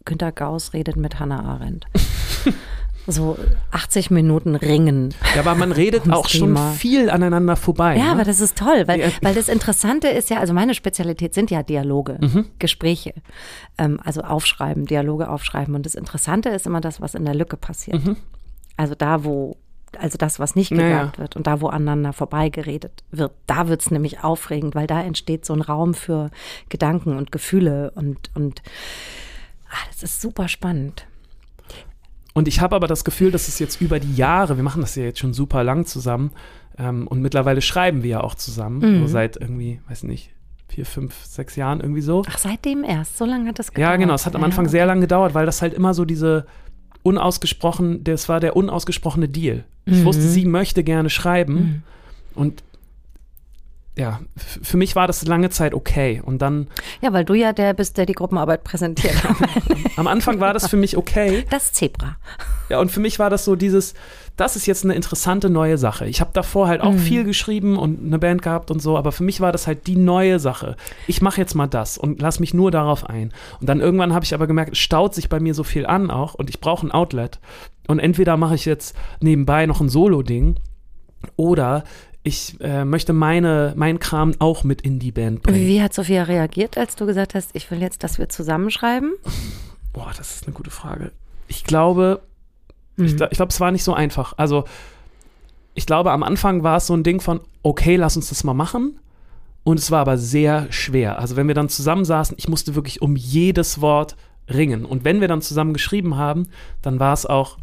Speaker 3: Günter Gauss redet mit Hannah Arendt. so 80 Minuten ringen.
Speaker 1: Ja, aber man redet auch schon viel aneinander vorbei.
Speaker 3: Ja,
Speaker 1: ne?
Speaker 3: aber das ist toll, weil,
Speaker 1: Ja.
Speaker 3: weil das Interessante ist ja, also meine Spezialität sind ja Dialoge,
Speaker 1: Mhm.
Speaker 3: Gespräche, ähm, also aufschreiben, Dialoge aufschreiben. Und das Interessante ist immer das, was in der Lücke passiert.
Speaker 1: Mhm.
Speaker 3: Also da, wo also das, was nicht
Speaker 1: Naja.
Speaker 3: gesagt wird und da, wo aneinander vorbeigeredet wird, da wird's nämlich aufregend, weil da entsteht so ein Raum für Gedanken und Gefühle und, und ah, das ist super spannend.
Speaker 1: Und ich habe aber das Gefühl, dass es jetzt über die Jahre, wir machen das ja jetzt schon super lang zusammen ähm, und mittlerweile schreiben wir ja auch zusammen,
Speaker 3: Mhm.
Speaker 1: seit irgendwie, weiß nicht, vier, fünf, sechs Jahren irgendwie so.
Speaker 3: Ach, seitdem erst, so lange hat das gedauert.
Speaker 1: Ja, genau, es hat am
Speaker 3: Ja,
Speaker 1: Anfang
Speaker 3: okay.
Speaker 1: sehr lange gedauert, weil das halt immer so diese unausgesprochen, das war der unausgesprochene Deal. Ich
Speaker 3: Mhm.
Speaker 1: wusste, sie möchte gerne schreiben
Speaker 3: Mhm.
Speaker 1: und ja, für mich war das lange Zeit okay. Und dann
Speaker 3: Ja, weil du ja der bist, der die Gruppenarbeit präsentiert.
Speaker 1: am Anfang war das für mich okay.
Speaker 3: Das Zebra.
Speaker 1: Ja, und für mich war das so dieses, das ist jetzt eine interessante neue Sache. Ich habe davor halt auch viel geschrieben und eine Band gehabt und so, aber für mich war das halt die neue Sache. Ich mache jetzt mal das und lass mich nur darauf ein. Und dann irgendwann habe ich aber gemerkt, es staut sich bei mir so viel an auch und ich brauche ein Outlet. Und entweder mache ich jetzt nebenbei noch ein Solo-Ding oder ich äh, möchte meine, mein Kram auch mit in die Band bringen.
Speaker 3: Wie hat Sophia reagiert, als du gesagt hast, ich will jetzt, dass wir zusammenschreiben?
Speaker 1: Boah, das ist eine gute Frage. Ich glaube,
Speaker 3: Mhm.
Speaker 1: ich, ich glaube, es war nicht so einfach. Also, ich glaube, am Anfang war es so ein Ding von, okay, lass uns das mal machen. Und es war aber sehr schwer. Also, wenn wir dann zusammensaßen, ich musste wirklich um jedes Wort ringen. Und wenn wir dann zusammen geschrieben haben, dann war es auch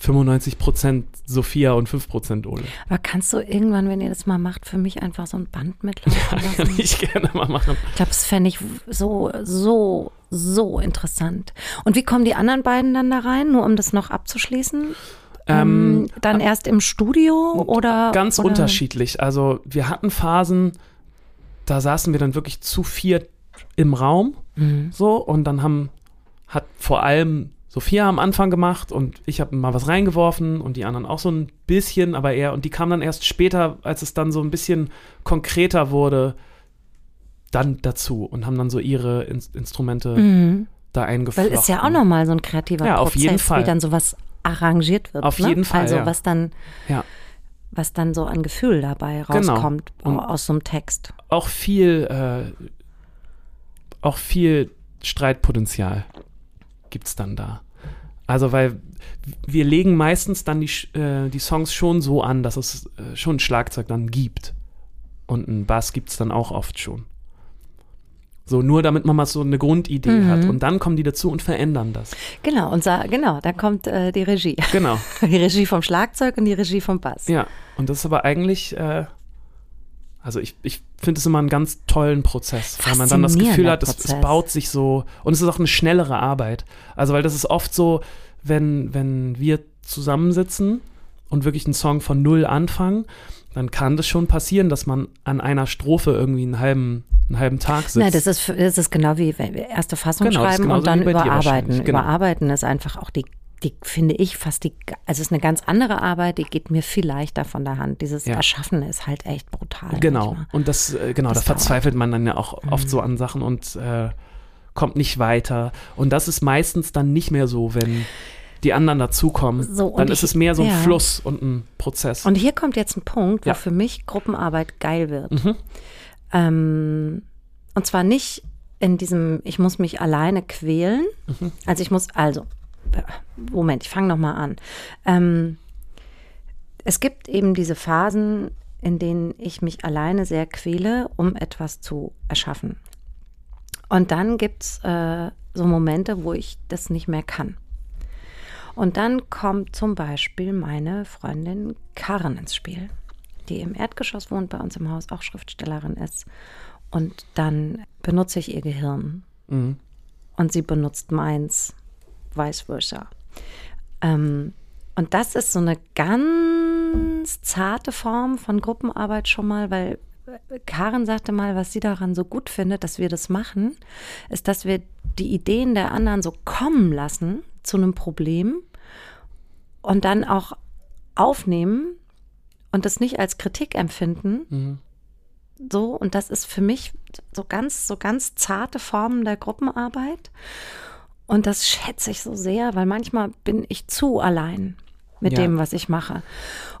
Speaker 1: 95% Sophia und 5% Ole.
Speaker 3: Aber kannst du irgendwann, wenn ihr das mal macht, für mich einfach so ein Band mitlaufen
Speaker 1: Kann
Speaker 3: lassen?
Speaker 1: ich gerne mal machen.
Speaker 3: Ich glaube, das fände ich so, so, so interessant. Und wie kommen die anderen beiden dann da rein, nur um das noch abzuschließen?
Speaker 1: Ähm,
Speaker 3: Ähm, dann erst im Studio oder?
Speaker 1: Ganz
Speaker 3: oder?
Speaker 1: unterschiedlich. Also wir hatten Phasen, da saßen wir dann wirklich zu viert im Raum
Speaker 3: Mhm.
Speaker 1: so und dann haben hat vor allem Sophia am Anfang gemacht und ich habe mal was reingeworfen und die anderen auch so ein bisschen, aber eher und die kamen dann erst später, als es dann so ein bisschen konkreter wurde, dann dazu und haben dann so ihre In Instrumente
Speaker 3: Mhm.
Speaker 1: da
Speaker 3: Weil
Speaker 1: eingeflochten.
Speaker 3: ist ja auch nochmal so ein kreativer
Speaker 1: Ja, auf
Speaker 3: Prozess,
Speaker 1: jeden Fall.
Speaker 3: wie dann sowas arrangiert wird.
Speaker 1: Auf
Speaker 3: ne?
Speaker 1: jeden Fall,
Speaker 3: Also
Speaker 1: ja.
Speaker 3: was dann,
Speaker 1: Ja.
Speaker 3: was dann so an Gefühl dabei
Speaker 1: Genau.
Speaker 3: rauskommt
Speaker 1: Und-
Speaker 3: aus so einem Text.
Speaker 1: auch viel, äh, auch viel Streitpotenzial gibt's dann da. Also, weil wir legen meistens dann die, äh, die Songs schon so an, dass es äh, schon ein Schlagzeug dann gibt. Und einen Bass gibt's dann auch oft schon. So, nur damit man mal so eine Grundidee
Speaker 3: Mhm.
Speaker 1: hat. Und dann kommen die dazu und verändern das.
Speaker 3: Genau, und genau, da kommt äh, die Regie.
Speaker 1: Genau.
Speaker 3: Die Regie vom Schlagzeug und die Regie vom Bass.
Speaker 1: Ja. Und das ist aber eigentlich, äh, also ich, ich finde es immer einen ganz tollen Prozess, weil man dann das Gefühl hat, es, es baut sich so und es ist auch eine schnellere Arbeit. Also weil das ist oft so, wenn, wenn wir zusammensitzen und wirklich einen Song von null anfangen, dann kann das schon passieren, dass man an einer Strophe irgendwie einen halben, einen halben Tag sitzt.
Speaker 3: Na, das ist, das ist genau wie wenn wir erste Fassung
Speaker 1: Genau,
Speaker 3: schreiben und dann überarbeiten.
Speaker 1: genau.
Speaker 3: Überarbeiten ist einfach auch die, die finde ich fast die, also es ist eine ganz andere Arbeit, die geht mir viel leichter von der Hand. Dieses
Speaker 1: Ja.
Speaker 3: Erschaffen ist halt echt brutal.
Speaker 1: Genau.
Speaker 3: manchmal.
Speaker 1: Und das, äh, genau,
Speaker 3: Das
Speaker 1: da
Speaker 3: dauert. Mhm.
Speaker 1: verzweifelt man dann ja auch oft so an Sachen und äh, kommt nicht weiter. Und das ist meistens dann nicht mehr so, wenn die anderen dazukommen.
Speaker 3: So,
Speaker 1: dann
Speaker 3: ich-
Speaker 1: ist es mehr so ein
Speaker 3: ja.
Speaker 1: Fluss und ein Prozess.
Speaker 3: Und hier kommt jetzt ein Punkt, wo
Speaker 1: Ja.
Speaker 3: für mich Gruppenarbeit geil wird.
Speaker 1: Mhm.
Speaker 3: Ähm, und zwar nicht in diesem, ich muss mich alleine quälen.
Speaker 1: Mhm.
Speaker 3: Also ich muss, also, Moment, ich fange nochmal an. Ähm, es gibt eben diese Phasen, in denen ich mich alleine sehr quäle, um etwas zu erschaffen. Und dann gibt's äh, so Momente, wo ich das nicht mehr kann. Und dann kommt zum Beispiel meine Freundin Karen ins Spiel, die im Erdgeschoss wohnt, bei uns im Haus auch Schriftstellerin ist. Und dann benutze ich ihr Gehirn
Speaker 1: Mhm.
Speaker 3: und sie benutzt meins, vice versa. Ähm, und das ist so eine ganz zarte Form von Gruppenarbeit schon mal, weil Karen sagte mal, was sie daran so gut findet, dass wir das machen, ist, dass wir die Ideen der anderen so kommen lassen zu einem Problem und dann auch aufnehmen und das nicht als Kritik empfinden,
Speaker 1: Mhm.
Speaker 3: so und das ist für mich so ganz so ganz zarte Formen der Gruppenarbeit und das schätze ich so sehr, weil manchmal bin ich zu allein mit
Speaker 1: Ja.
Speaker 3: dem, was ich mache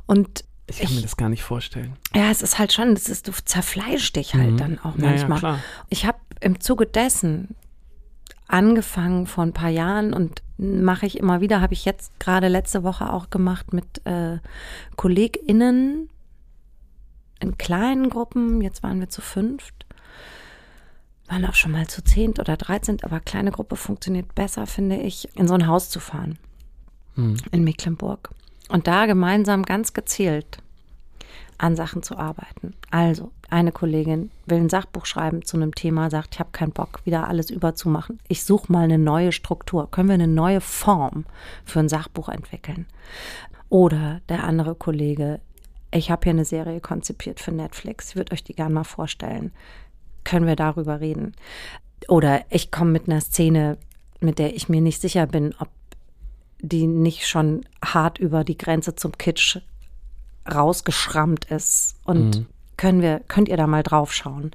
Speaker 3: und
Speaker 1: Ich kann mir das gar nicht vorstellen.
Speaker 3: ja, es ist halt schon, das ist, du zerfleischst dich halt
Speaker 1: Mhm.
Speaker 3: dann auch manchmal.
Speaker 1: klar.
Speaker 3: ich habe im Zuge dessen angefangen vor ein paar Jahren und mache ich immer wieder, habe ich jetzt gerade letzte Woche auch gemacht mit äh, KollegInnen in kleinen Gruppen. Jetzt waren wir zu fünft. Waren auch schon mal zu zehnt oder dreizehnt, aber kleine Gruppe funktioniert besser, finde ich, in so ein Haus zu fahren.
Speaker 1: Hm.
Speaker 3: In Mecklenburg. Und da gemeinsam ganz gezielt an Sachen zu arbeiten. Also, eine Kollegin will ein Sachbuch schreiben zu einem Thema, sagt, ich habe keinen Bock, wieder alles überzumachen. Ich suche mal eine neue Struktur. Können wir eine neue Form für ein Sachbuch entwickeln? Oder der andere Kollege, ich habe hier eine Serie konzipiert für Netflix, ich würde euch die gerne mal vorstellen. Können wir darüber reden? Oder ich komme mit einer Szene, mit der ich mir nicht sicher bin, ob die nicht schon hart über die Grenze zum Kitsch rausgeschrammt ist. Und
Speaker 1: Mhm.
Speaker 3: können wir, könnt ihr da mal drauf schauen?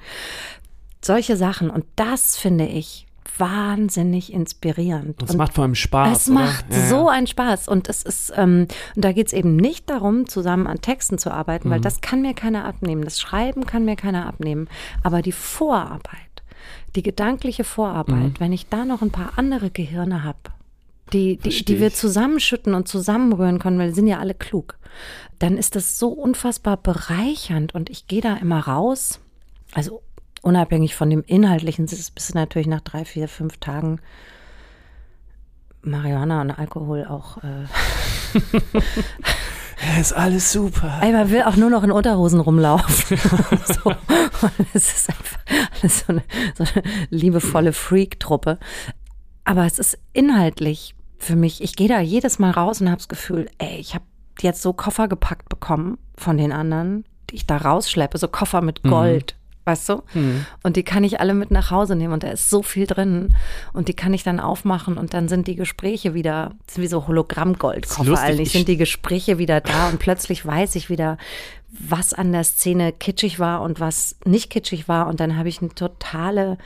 Speaker 3: Solche Sachen. Und das finde ich wahnsinnig inspirierend.
Speaker 1: Und es
Speaker 3: Und
Speaker 1: macht vor allem Spaß.
Speaker 3: es
Speaker 1: oder?
Speaker 3: macht
Speaker 1: Ja, ja.
Speaker 3: so einen Spaß. Und es ist, ähm, und da geht es eben nicht darum, zusammen an Texten zu arbeiten,
Speaker 1: Mhm.
Speaker 3: weil das kann mir keiner abnehmen. Das Schreiben kann mir keiner abnehmen. Aber die Vorarbeit, die gedankliche Vorarbeit,
Speaker 1: Mhm.
Speaker 3: wenn ich da noch ein paar andere Gehirne habe, die, die, die wir zusammenschütten und zusammenrühren können, weil wir sind ja alle klug, dann ist das so unfassbar bereichernd und ich gehe da immer raus. Also unabhängig von dem Inhaltlichen, bist du natürlich nach drei, vier, fünf Tagen Marihuana und Alkohol auch. Äh,
Speaker 1: Ja, ist alles super.
Speaker 3: ey, man will auch nur noch in Unterhosen rumlaufen. so. Und es ist einfach alles so eine, so eine liebevolle Freak-Truppe. Aber es ist inhaltlich für mich, ich gehe da jedes Mal raus und habe das Gefühl, ey, ich habe jetzt so Koffer gepackt bekommen von den anderen, die ich da rausschleppe, so Koffer mit Gold, weißt du? Und die kann ich alle mit nach Hause nehmen und da ist so viel drin. Und die kann ich dann aufmachen und dann sind die Gespräche wieder, das sind wie so Hologrammgoldkoffer eigentlich,
Speaker 1: Ich-
Speaker 3: sind die Gespräche wieder da und plötzlich weiß ich wieder, was an der Szene kitschig war und was nicht kitschig war. Und dann habe ich eine totale,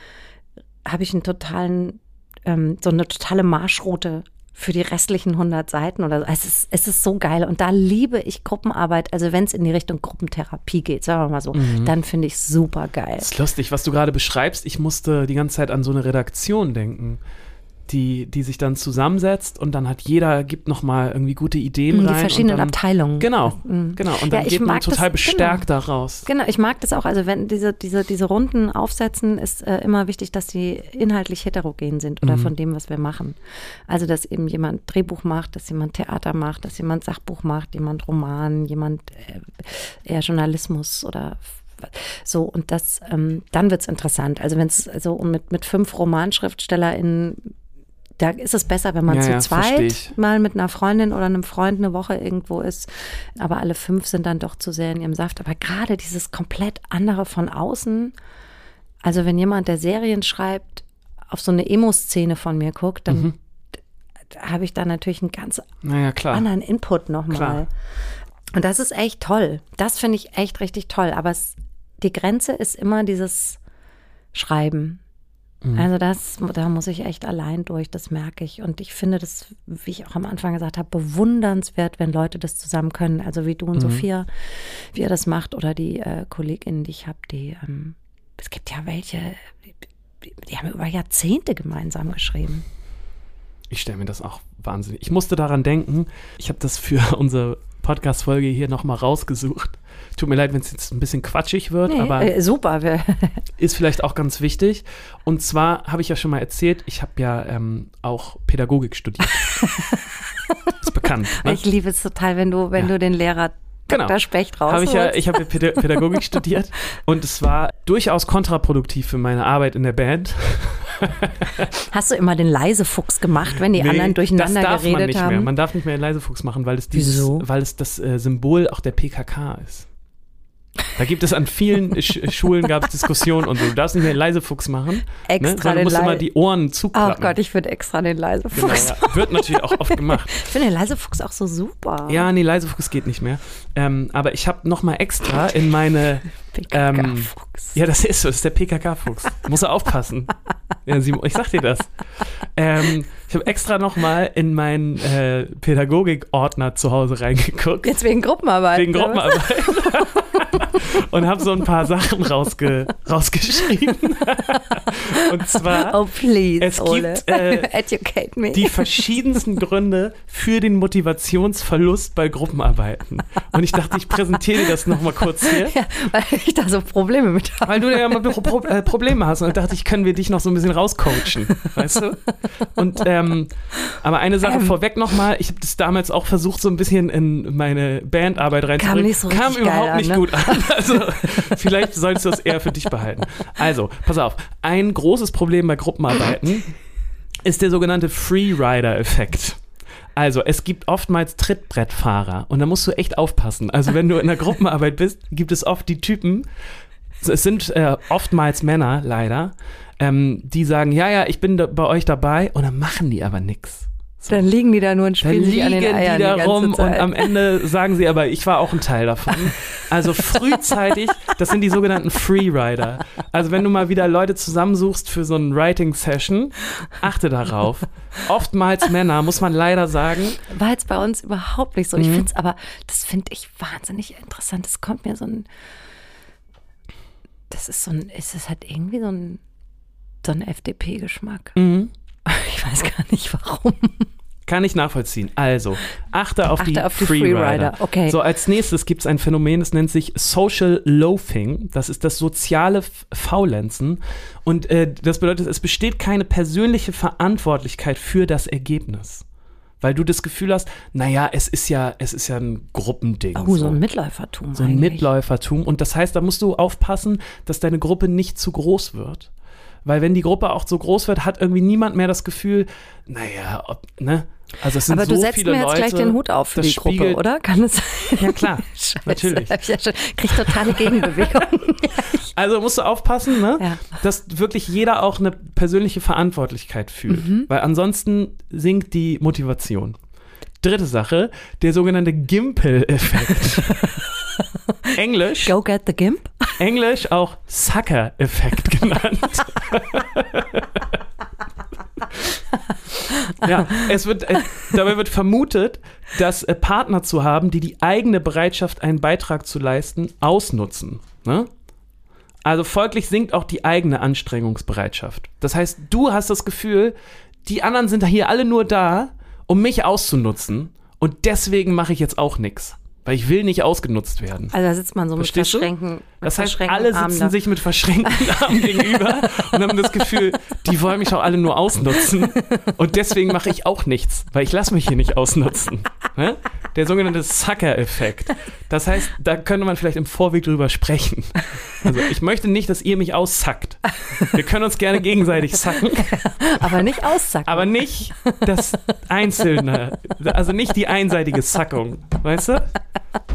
Speaker 3: habe ich einen totalen, ähm, so eine totale Marschroute für die restlichen 100 Seiten oder so. Es ist, es ist so geil und da liebe ich Gruppenarbeit. Also wenn es in die Richtung Gruppentherapie geht, sagen wir mal so, dann finde ich super geil.
Speaker 1: Das ist lustig, was du gerade beschreibst. Ich musste die ganze Zeit an so eine Redaktion denken, die, die sich dann zusammensetzt und dann hat jeder gibt noch mal irgendwie gute Ideen
Speaker 3: Die
Speaker 1: rein.
Speaker 3: verschiedenen
Speaker 1: und dann,
Speaker 3: Abteilungen.
Speaker 1: Genau,
Speaker 3: Mhm.
Speaker 1: genau. Und
Speaker 3: Ja,
Speaker 1: dann
Speaker 3: ich
Speaker 1: geht man
Speaker 3: mag das-
Speaker 1: total
Speaker 3: genau.
Speaker 1: bestärkt da raus.
Speaker 3: Genau, ich mag das auch. Also wenn diese, diese, diese Runden aufsetzen, ist äh, immer wichtig, dass die inhaltlich heterogen sind oder von dem, was wir machen. Also dass eben jemand Drehbuch macht, dass jemand Theater macht, dass jemand Sachbuch macht, jemand Roman, jemand äh, eher Journalismus oder so und das, ähm, dann wird's interessant. Also wenn es so mit, mit fünf RomanschriftstellerInnen da ist es besser, wenn man
Speaker 1: Ja,
Speaker 3: zu
Speaker 1: ja,
Speaker 3: zweit mal mit einer Freundin oder einem Freund eine Woche irgendwo ist. Aber alle fünf sind dann doch zu sehr in ihrem Saft. Aber gerade dieses komplett andere von außen, also wenn jemand, der Serien schreibt, auf so eine Emo-Szene von mir guckt, dann
Speaker 1: Mhm.
Speaker 3: habe ich da natürlich einen ganz
Speaker 1: Naja,
Speaker 3: anderen Input nochmal. Und das ist echt toll. Das finde ich echt richtig toll. Aber es, die Grenze ist immer dieses Schreiben.
Speaker 1: Mhm.
Speaker 3: Also das, da muss ich echt allein durch, das merke ich. Und ich finde das, wie ich auch am Anfang gesagt habe, bewundernswert, wenn Leute das zusammen können. Also wie du und
Speaker 1: Mhm.
Speaker 3: Sophia, wie ihr das macht oder die äh, KollegInnen, die ich habe, die, ähm, es gibt ja welche, die, die haben über Jahrzehnte gemeinsam geschrieben.
Speaker 1: Ich stelle mir das auch wahnsinnig. Ich musste daran denken, ich habe das für unsere Podcast-Folge hier nochmal rausgesucht. Tut mir leid, wenn es jetzt ein bisschen quatschig wird,
Speaker 3: Nee,
Speaker 1: aber
Speaker 3: äh, super.
Speaker 1: Ist vielleicht auch ganz wichtig. Und zwar habe ich ja schon mal erzählt, ich habe ja ähm, auch Pädagogik studiert. ist bekannt. Ne?
Speaker 3: Ich liebe es total, wenn du, wenn
Speaker 1: Ja.
Speaker 3: du den Lehrer
Speaker 1: Genau.
Speaker 3: Dr. Specht raus.
Speaker 1: Habe ich ja, ich habe Pädagogik studiert und es war durchaus kontraproduktiv für meine Arbeit in der Band.
Speaker 3: Hast du immer den Leisefuchs gemacht, wenn die
Speaker 1: Nee,
Speaker 3: anderen durcheinander
Speaker 1: das darf
Speaker 3: geredet
Speaker 1: man nicht
Speaker 3: haben?
Speaker 1: mehr. Man darf nicht mehr Leisefuchs machen, weil es dieses,
Speaker 3: Wieso?
Speaker 1: weil es das äh, Symbol auch der PKK ist. Da gibt es an vielen Sch Schulen gab es Diskussionen und so. Du darfst nicht mehr Leisefuchs machen, ne?
Speaker 3: Extra
Speaker 1: sondern
Speaker 3: den
Speaker 1: musst immer die Ohren
Speaker 3: Oh
Speaker 1: zuklappen.
Speaker 3: Gott, ich würde extra den
Speaker 1: genau,
Speaker 3: Leisefuchs.
Speaker 1: ja. Wird natürlich auch oft gemacht.
Speaker 3: Ich finde den Leisefuchs auch so super.
Speaker 1: Ja, nee, Leisefuchs geht nicht mehr. Ähm, aber ich habe noch mal extra in meine ähm,
Speaker 3: PKK-Fuchs.
Speaker 1: Ja, das ist so, das ist der PKK-Fuchs. Muss er aufpassen. Ja, Simon, ich sag dir das. Ähm, ich habe extra noch mal in meinen äh, Pädagogik-Ordner zu Hause reingeguckt.
Speaker 3: Jetzt wegen Gruppenarbeit.
Speaker 1: Wegen? Gruppenarbeit. und habe so ein paar Sachen rausge rausgeschrieben. und zwar,
Speaker 3: Oh, please,
Speaker 1: es
Speaker 3: Ole.
Speaker 1: gibt äh,
Speaker 3: Educate me.
Speaker 1: die verschiedensten Gründe für den Motivationsverlust bei Gruppenarbeiten. Und ich dachte, ich präsentiere dir das nochmal kurz hier.
Speaker 3: ja, weil ich da so Probleme mit habe.
Speaker 1: Weil du ja mal Pro Pro äh, Probleme hast. Und da dachte ich, können wir dich noch so ein bisschen rauscoachen. Weißt du? Und, ähm, aber eine Sache
Speaker 3: Ähm.
Speaker 1: vorweg nochmal. Ich habe das damals auch versucht, so ein bisschen in meine Bandarbeit reinzubringen.
Speaker 3: nicht so
Speaker 1: Kam überhaupt
Speaker 3: an,
Speaker 1: nicht
Speaker 3: ne?
Speaker 1: Gut an. Also, vielleicht solltest du das eher für dich behalten. Also, pass auf. Ein großes Problem bei Gruppenarbeiten ist der sogenannte Freerider-Effekt. Also, es gibt oftmals Trittbrettfahrer und da musst du echt aufpassen. Also, wenn du in der Gruppenarbeit bist, gibt es oft die Typen, es sind äh, oftmals Männer, leider, ähm, die sagen, ja, ja, ich bin bei euch dabei und dann machen die aber nix.
Speaker 3: Dann liegen die da nur und
Speaker 1: Dann
Speaker 3: spielen an
Speaker 1: liegen
Speaker 3: den Eiern
Speaker 1: die da
Speaker 3: die
Speaker 1: rum und
Speaker 3: Zeit.
Speaker 1: am Ende sagen sie aber, ich war auch ein Teil davon. Also frühzeitig, das sind die sogenannten Freerider. Also wenn du mal wieder Leute zusammensuchst für so eine Writing-Session, achte darauf. Oftmals Männer, muss man leider sagen.
Speaker 3: War jetzt bei uns überhaupt nicht so. Ich
Speaker 1: Mhm.
Speaker 3: finde es aber, das finde ich wahnsinnig interessant. Es kommt mir so ein, das ist so ein, ist es halt irgendwie so ein, so ein FDP-Geschmack.
Speaker 1: Mhm.
Speaker 3: Ich weiß gar nicht warum.
Speaker 1: Kann ich nachvollziehen. Also, achte auf
Speaker 3: Achte
Speaker 1: die
Speaker 3: auf die
Speaker 1: Freerider.
Speaker 3: Freerider, okay.
Speaker 1: So, als nächstes gibt es ein Phänomen, das nennt sich Social Loafing. Das ist das soziale Faulenzen. Und äh, das bedeutet, es besteht keine persönliche Verantwortlichkeit für das Ergebnis. Weil du das Gefühl hast, naja, es ist ja, es ist ja ein Gruppending.
Speaker 3: Oh, so ein Mitläufertum.
Speaker 1: so ein
Speaker 3: eigentlich.
Speaker 1: Mitläufertum. Und das heißt, da musst du aufpassen, dass deine Gruppe nicht zu groß wird. Weil wenn die Gruppe auch so groß wird, hat irgendwie niemand mehr das Gefühl, naja, ob, ne? Also es sind
Speaker 3: Aber
Speaker 1: so
Speaker 3: du setzt mir jetzt
Speaker 1: Leute,
Speaker 3: gleich den Hut auf für die Gruppe,
Speaker 1: spiegelt-
Speaker 3: oder? Kann es sein?
Speaker 1: Ja klar,
Speaker 3: Scheiße,
Speaker 1: natürlich.
Speaker 3: ich ja schon, krieg totale Gegenbewegung.
Speaker 1: Also musst du aufpassen, ne?
Speaker 3: Ja.
Speaker 1: dass wirklich jeder auch eine persönliche Verantwortlichkeit fühlt.
Speaker 3: Mhm.
Speaker 1: Weil ansonsten sinkt die Motivation. Dritte Sache, der sogenannte Gimpel-Effekt. Englisch,
Speaker 3: Go get the Gimp.
Speaker 1: Englisch auch Sucker-Effekt genannt. ja, es wird, äh, dabei wird vermutet, dass äh, Partner zu haben, die die eigene Bereitschaft, einen Beitrag zu leisten, ausnutzen. Ne? Also folglich sinkt auch die eigene Anstrengungsbereitschaft. Das heißt, du hast das Gefühl, die anderen sind hier alle nur da, um mich auszunutzen und deswegen mache ich jetzt auch nichts. Weil ich will nicht ausgenutzt werden.
Speaker 3: Also da sitzt man so mit
Speaker 1: Verstehst du?
Speaker 3: verschränkten, mit
Speaker 1: Das heißt, alle
Speaker 3: Armen
Speaker 1: sitzen
Speaker 3: da.
Speaker 1: sich mit verschränkten Armen gegenüber und haben das Gefühl, die wollen mich doch alle nur ausnutzen. Und deswegen mache ich auch nichts, weil ich lasse mich hier nicht ausnutzen. Der sogenannte Sucker-Effekt. Das heißt, da könnte man vielleicht im Vorweg drüber sprechen. Also ich möchte nicht, dass ihr mich aussackt. Wir können uns gerne gegenseitig sacken,
Speaker 3: Aber nicht aussacken.
Speaker 1: aber nicht das Einzelne. Also nicht die einseitige Sackung. Weißt du?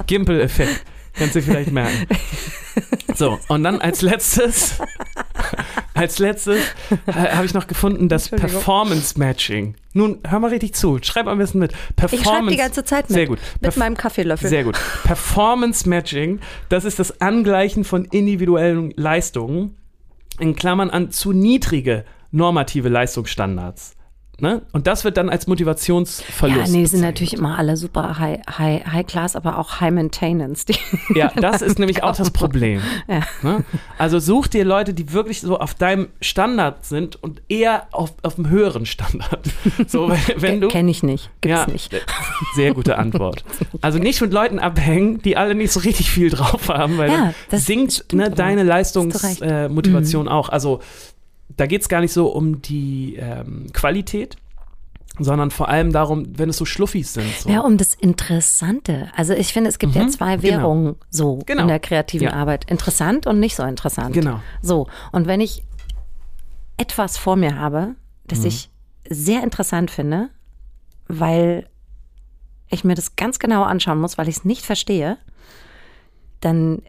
Speaker 1: Gimpel-Effekt. Kannst du vielleicht merken. So, und dann als letztes, als letztes äh, habe ich noch gefunden, das. Performance Matching. Nun, hör mal richtig zu. Schreib am besten mit. Performance,
Speaker 3: ich schreibe die ganze Zeit mit.
Speaker 1: Sehr gut.
Speaker 3: Mit
Speaker 1: Perf-
Speaker 3: meinem Kaffeelöffel.
Speaker 1: Sehr gut. Performance Matching, das ist das Angleichen von individuellen Leistungen, in Klammern an zu niedrige normative Leistungsstandards. Ne? Und das wird dann als Motivationsverlust.
Speaker 3: Ja, nee, die sind
Speaker 1: bezeichnet.
Speaker 3: natürlich immer alle super high, high, high class, aber auch high maintenance.
Speaker 1: Ja, das ist nämlich auch das Problem.
Speaker 3: Ja.
Speaker 1: Ne? Also such dir Leute, die wirklich so auf deinem Standard sind und eher auf, auf einem höheren Standard. So, wenn, du.
Speaker 3: Kenne ich nicht. Gibt's
Speaker 1: ja,
Speaker 3: nicht.
Speaker 1: sehr gute Antwort. Also nicht mit Leuten abhängen, die alle nicht so richtig viel drauf haben, weil
Speaker 3: Ja,
Speaker 1: sinkt ne, deine.
Speaker 3: Mhm.
Speaker 1: Leistungsmotivation äh, Motivation auch. Also da geht es gar nicht so um die ähm, Qualität, sondern vor allem darum, wenn es so Schluffis sind. So.
Speaker 3: Ja, um das Interessante. Also ich finde, es gibt ja
Speaker 1: Mhm,
Speaker 3: zwei
Speaker 1: genau.
Speaker 3: Währungen so
Speaker 1: Genau.
Speaker 3: in der kreativen
Speaker 1: Ja.
Speaker 3: Arbeit. Interessant und nicht so interessant.
Speaker 1: Genau.
Speaker 3: So, und wenn ich etwas vor mir habe, das
Speaker 1: Mhm.
Speaker 3: ich sehr interessant finde, weil ich mir das ganz genau anschauen muss, weil ich es nicht verstehe, dann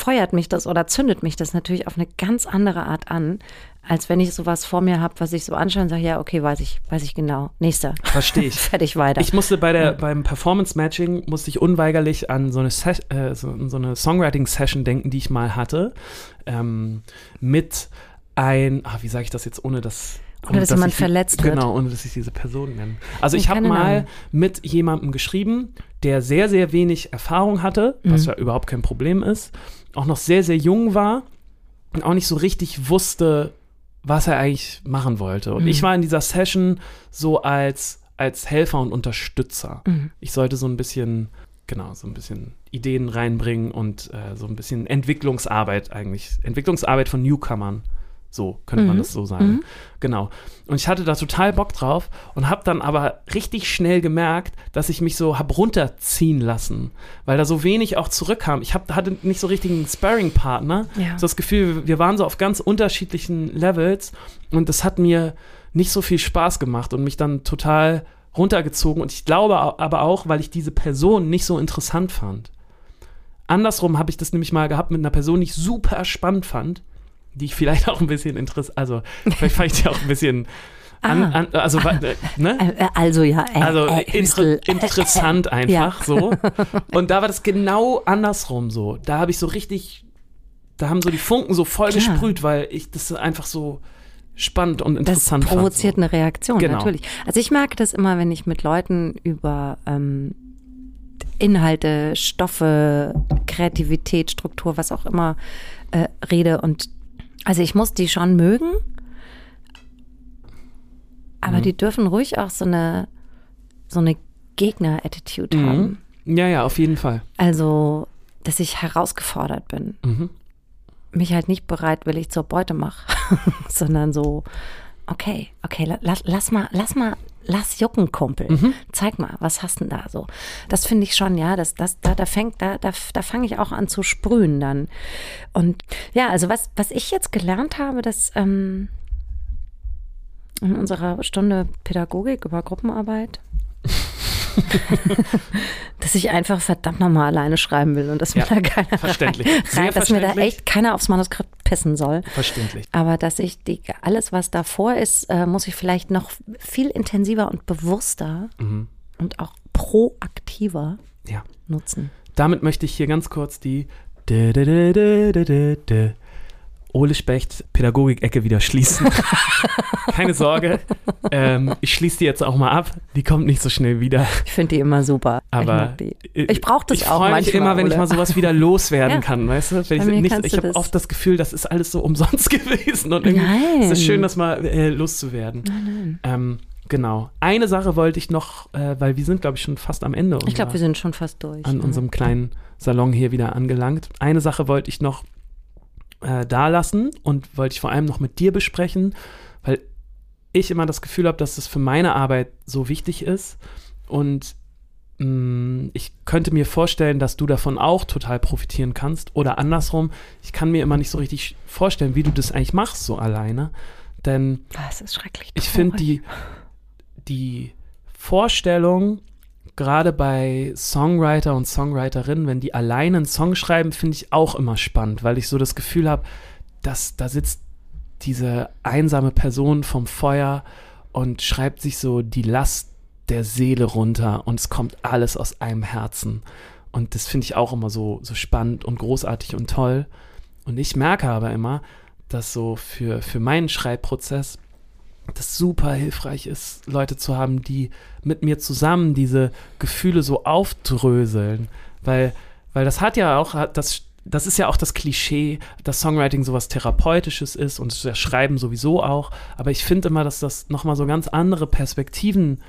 Speaker 3: feuert mich das oder zündet mich das natürlich auf eine ganz andere Art an, als wenn ich sowas vor mir habe, was ich so anschaue und sage, ja, okay, weiß ich, weiß ich genau. Nächster.
Speaker 1: Verstehe ich.
Speaker 3: Fertig weiter.
Speaker 1: Ich musste bei der, beim Performance-Matching musste ich unweigerlich an so eine, Ses äh, so, so eine Songwriting-Session denken, die ich mal hatte, ähm, mit ein, ah, wie sage ich das jetzt, ohne dass
Speaker 3: ohne dass jemand verletzt
Speaker 1: wird. Genau, ohne dass ich diese Person nenne. Also ich habe mal Namen. mit jemandem geschrieben, der sehr, sehr wenig Erfahrung hatte, was mhm. ja überhaupt kein Problem ist, auch noch sehr, sehr jung war und auch nicht so richtig wusste, was er eigentlich machen wollte. Und mhm. ich war in dieser Session so als, als Helfer und Unterstützer. Mhm. Ich sollte so ein bisschen, genau, so ein bisschen Ideen reinbringen und äh, so ein bisschen Entwicklungsarbeit eigentlich, Entwicklungsarbeit von Newcomern so könnte mhm. man das so sagen. Mhm. Genau. Und ich hatte da total Bock drauf und habe dann aber richtig schnell gemerkt, dass ich mich so hab runterziehen lassen, weil da so wenig auch zurückkam. Ich hab, hatte nicht so richtigen Sparring-Partner. Ja. So das Gefühl, wir waren so auf ganz unterschiedlichen Levels und das hat mir nicht so viel Spaß gemacht und mich dann total runtergezogen. Und ich glaube aber auch, weil ich diese Person nicht so interessant fand. Andersrum habe ich das nämlich mal gehabt mit einer Person, die ich super spannend fand die ich vielleicht auch ein bisschen interessant, also vielleicht fand ich die auch ein bisschen an, ah. an, also, ah.
Speaker 3: ne? Äh, also ja,
Speaker 1: äh, also äh, inter, interessant äh, einfach ja. so. Und da war das genau andersrum so. Da habe ich so richtig, da haben so die Funken so voll Klar. gesprüht, weil ich das einfach so spannend und interessant
Speaker 3: Das provoziert
Speaker 1: fand,
Speaker 3: so. eine Reaktion, genau. natürlich. Also ich merke das immer, wenn ich mit Leuten über ähm, Inhalte, Stoffe, Kreativität, Struktur, was auch immer äh, rede und also ich muss die schon mögen, aber mhm. die dürfen ruhig auch so eine, so eine Gegner-Attitude mhm. haben.
Speaker 1: Ja, ja, auf jeden Fall.
Speaker 3: Also, dass ich herausgefordert bin. Mhm. Mich halt nicht bereitwillig zur Beute mache, sondern so, okay, okay, lass, lass mal, lass mal lass jucken, Kumpel. Mhm. Zeig mal, was hast du denn da so? Das finde ich schon, ja, das, das, da, da fängt, da, da, da fange ich auch an zu sprühen dann. Und ja, also was, was ich jetzt gelernt habe, dass ähm, in unserer Stunde Pädagogik über Gruppenarbeit, dass ich einfach verdammt nochmal alleine schreiben will und dass ja, mir da keiner
Speaker 1: verständlich.
Speaker 3: Rein, dass mir da echt keiner aufs Manuskript pissen soll.
Speaker 1: Verständlich.
Speaker 3: Aber dass ich die, alles, was davor ist, äh, muss ich vielleicht noch viel intensiver und bewusster mhm. und auch proaktiver ja. nutzen.
Speaker 1: Damit möchte ich hier ganz kurz die Ole Specht Pädagogik-Ecke wieder schließen. Keine Sorge, ähm, ich schließe die jetzt auch mal ab. Die kommt nicht so schnell wieder.
Speaker 3: Ich finde die immer super.
Speaker 1: Aber
Speaker 3: ich, ich brauche das
Speaker 1: ich
Speaker 3: auch
Speaker 1: manchmal.
Speaker 3: Ich
Speaker 1: freue mich immer, wenn ich mal sowas wieder loswerden ja. kann, weißt du? Ich, ich habe oft das Gefühl, das ist alles so umsonst gewesen und irgendwie nein. ist es schön, das mal äh, loszuwerden. Nein, nein. Ähm, Genau. Eine Sache wollte ich noch, äh, weil wir sind, glaube ich, schon fast am Ende.
Speaker 3: Ich glaube, wir sind schon fast durch.
Speaker 1: An ja. unserem kleinen Salon hier wieder angelangt. Eine Sache wollte ich noch äh, da lassen und wollte ich vor allem noch mit dir besprechen, weil ich immer das Gefühl habe, dass das für meine Arbeit so wichtig ist. Und mh, mm, ich könnte mir vorstellen, dass du davon auch total profitieren kannst. Oder andersrum, ich kann mir immer nicht so richtig vorstellen, wie du das eigentlich machst so alleine, denn
Speaker 3: das ist schrecklich.
Speaker 1: Ich finde die die Vorstellung gerade bei Songwriter und Songwriterinnen, wenn die alleine einen Song schreiben, finde ich auch immer spannend, weil ich so das Gefühl habe, dass da sitzt diese einsame Person vom Feuer und schreibt sich so die Last der Seele runter und es kommt alles aus einem Herzen. Und das finde ich auch immer so, so spannend und großartig und toll. Und ich merke aber immer, dass so für, für meinen Schreibprozess das super hilfreich ist, Leute zu haben, die mit mir zusammen diese Gefühle so aufdröseln. Weil, weil das hat ja auch, das, das ist ja auch das Klischee, dass Songwriting sowas Therapeutisches ist und das Schreiben sowieso auch. Aber ich finde immer, dass das nochmal so ganz andere Perspektiven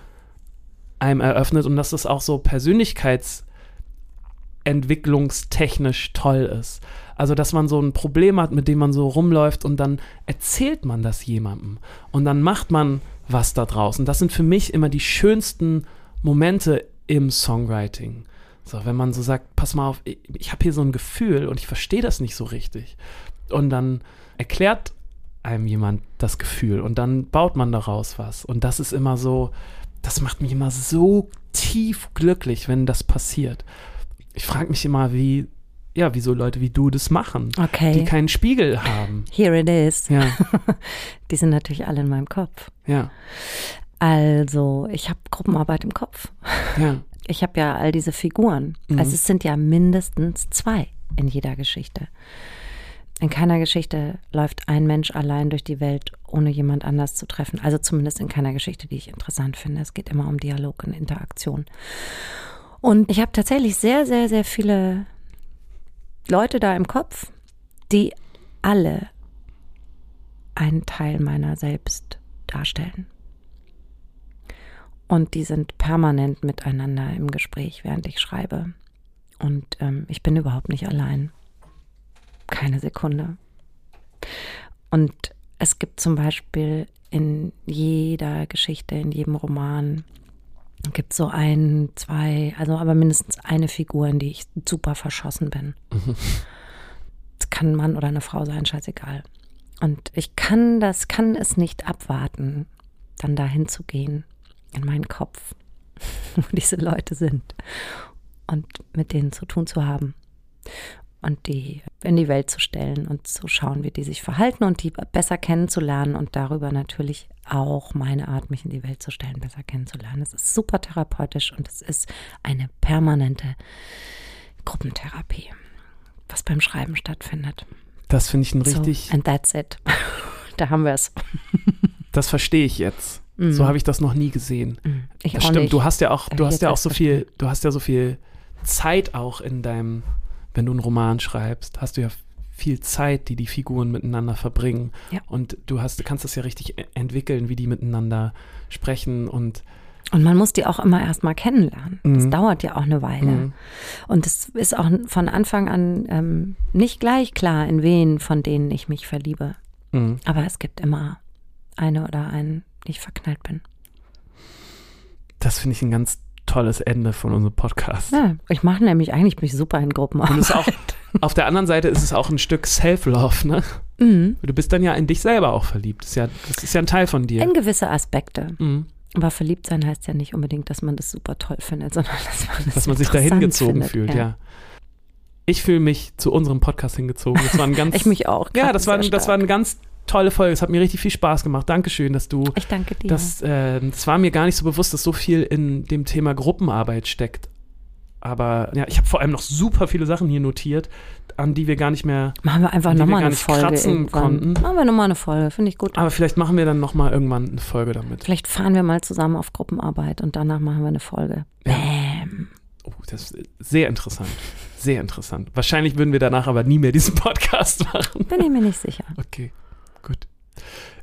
Speaker 1: einem eröffnet und dass das auch so persönlichkeitsentwicklungstechnisch toll ist. Also, dass man so ein Problem hat, mit dem man so rumläuft und dann erzählt man das jemandem und dann macht man was da draußen. Das sind für mich immer die schönsten Momente im Songwriting. So, wenn man so sagt, pass mal auf, ich, ich habe hier so ein Gefühl und ich verstehe das nicht so richtig. Und dann erklärt einem jemand das Gefühl und dann baut man daraus was. Und das ist immer so, das macht mich immer so tief glücklich, wenn das passiert. Ich frage mich immer, wie ja, wie so Leute wie du das machen,
Speaker 3: okay.
Speaker 1: die keinen Spiegel haben.
Speaker 3: Here it is.
Speaker 1: Ja.
Speaker 3: die sind natürlich alle in meinem Kopf.
Speaker 1: Ja.
Speaker 3: Also, ich habe Gruppenarbeit im Kopf.
Speaker 1: Ja.
Speaker 3: Ich habe ja all diese Figuren. Mhm. Also es sind ja mindestens zwei in jeder Geschichte. In keiner Geschichte läuft ein Mensch allein durch die Welt, ohne jemand anders zu treffen. Also zumindest in keiner Geschichte, die ich interessant finde. Es geht immer um Dialog und Interaktion. Und ich habe tatsächlich sehr, sehr, sehr viele Leute da im Kopf, die alle einen Teil meiner selbst darstellen. Und die sind permanent miteinander im Gespräch, während ich schreibe. Und ähm, ich bin überhaupt nicht allein. Keine Sekunde. Und es gibt zum Beispiel in jeder Geschichte, in jedem Roman, gibt so ein, zwei, also aber mindestens eine Figur, in die ich super verschossen bin. Mhm. Es kann ein Mann oder eine Frau sein, scheißegal. Und ich kann das, kann es nicht abwarten, dann dahin zu gehen, in meinen Kopf, wo diese Leute sind und mit denen zu tun zu haben und die in die Welt zu stellen und zu schauen, wie die sich verhalten und die besser kennenzulernen und darüber natürlich auch meine Art, mich in die Welt zu stellen, besser kennenzulernen. Es ist super therapeutisch und es ist eine permanente Gruppentherapie, was beim Schreiben stattfindet.
Speaker 1: Das finde ich ein richtig.
Speaker 3: So, and that's it. da haben wir es.
Speaker 1: das verstehe ich jetzt. Mm. So habe ich das noch nie gesehen. Mm.
Speaker 3: Ich
Speaker 1: das
Speaker 3: stimmt.
Speaker 1: Nicht. Du hast ja auch, du hast ja auch so viel, du hast ja so viel Zeit auch in deinem wenn du einen Roman schreibst, hast du ja viel Zeit, die die Figuren miteinander verbringen.
Speaker 3: Ja.
Speaker 1: Und du hast, kannst das ja richtig e-, entwickeln, wie die miteinander sprechen und
Speaker 3: und man muss die auch immer erstmal kennenlernen. Mhm. Das dauert ja auch eine Weile. Mhm. Und es ist auch von Anfang an ähm, nicht gleich klar, in wen von denen ich mich verliebe. Mhm. Aber es gibt immer eine oder einen, die ich verknallt bin.
Speaker 1: Das finde ich ein ganz tolles Ende von unserem Podcast.
Speaker 3: Ja, ich mache nämlich eigentlich bin ich super in Gruppen. Und
Speaker 1: auch, auf der anderen Seite ist es auch ein Stück Self-Love, ne? Mhm. Du bist dann ja in dich selber auch verliebt. Das ist ja, das ist ja ein Teil von dir.
Speaker 3: In gewisse Aspekte. Mhm. Aber verliebt sein heißt ja nicht unbedingt, dass man das super toll findet, sondern dass man, das
Speaker 1: dass man sich dahin gezogen fühlt, ja. ja. Ich fühle mich zu unserem Podcast hingezogen. Das war ein ganz,
Speaker 3: ich mich auch.
Speaker 1: Ja, das war, das war ein ganz tolle Folge. Es hat mir richtig viel Spaß gemacht. Dankeschön, dass du.
Speaker 3: Ich danke dir.
Speaker 1: Das, äh, das war mir gar nicht so bewusst, dass so viel in dem Thema Gruppenarbeit steckt. Aber ja, ich habe vor allem noch super viele Sachen hier notiert, an die wir gar nicht mehr.
Speaker 3: Machen wir einfach nochmal eine Folge. Kratzen konnten. Machen wir nochmal eine Folge, finde ich gut.
Speaker 1: Aber vielleicht machen wir dann nochmal irgendwann eine Folge damit.
Speaker 3: Vielleicht fahren wir mal zusammen auf Gruppenarbeit und danach machen wir eine Folge.
Speaker 1: Ja. Bam. Oh, das ist sehr interessant. Sehr interessant. Wahrscheinlich würden wir danach aber nie mehr diesen Podcast machen.
Speaker 3: Bin ich mir nicht sicher.
Speaker 1: Okay. Gut.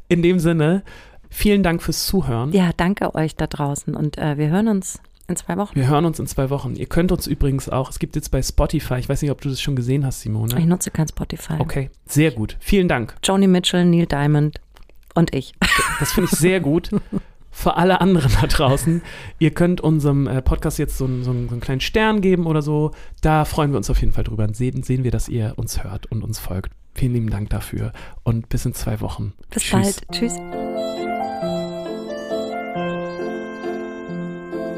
Speaker 1: In dem Sinne, vielen Dank fürs Zuhören.
Speaker 3: Ja, danke euch da draußen und äh, wir hören uns in zwei Wochen.
Speaker 1: Wir hören uns in zwei Wochen. Ihr könnt uns übrigens auch, es gibt jetzt bei Spotify, ich weiß nicht, ob du das schon gesehen hast, Simone.
Speaker 3: Ich nutze kein Spotify.
Speaker 1: Okay, sehr gut. Vielen Dank.
Speaker 3: Joni Mitchell, Neil Diamond und ich.
Speaker 1: Das finde ich sehr gut. Für alle anderen da draußen, ihr könnt unserem äh, Podcast jetzt so, einen, so einen kleinen Stern geben oder so. Da freuen wir uns auf jeden Fall drüber. Sehen, sehen wir, dass ihr uns hört und uns folgt. Vielen lieben Dank dafür und bis in zwei Wochen.
Speaker 3: Bis Tschüss. bald. Tschüss.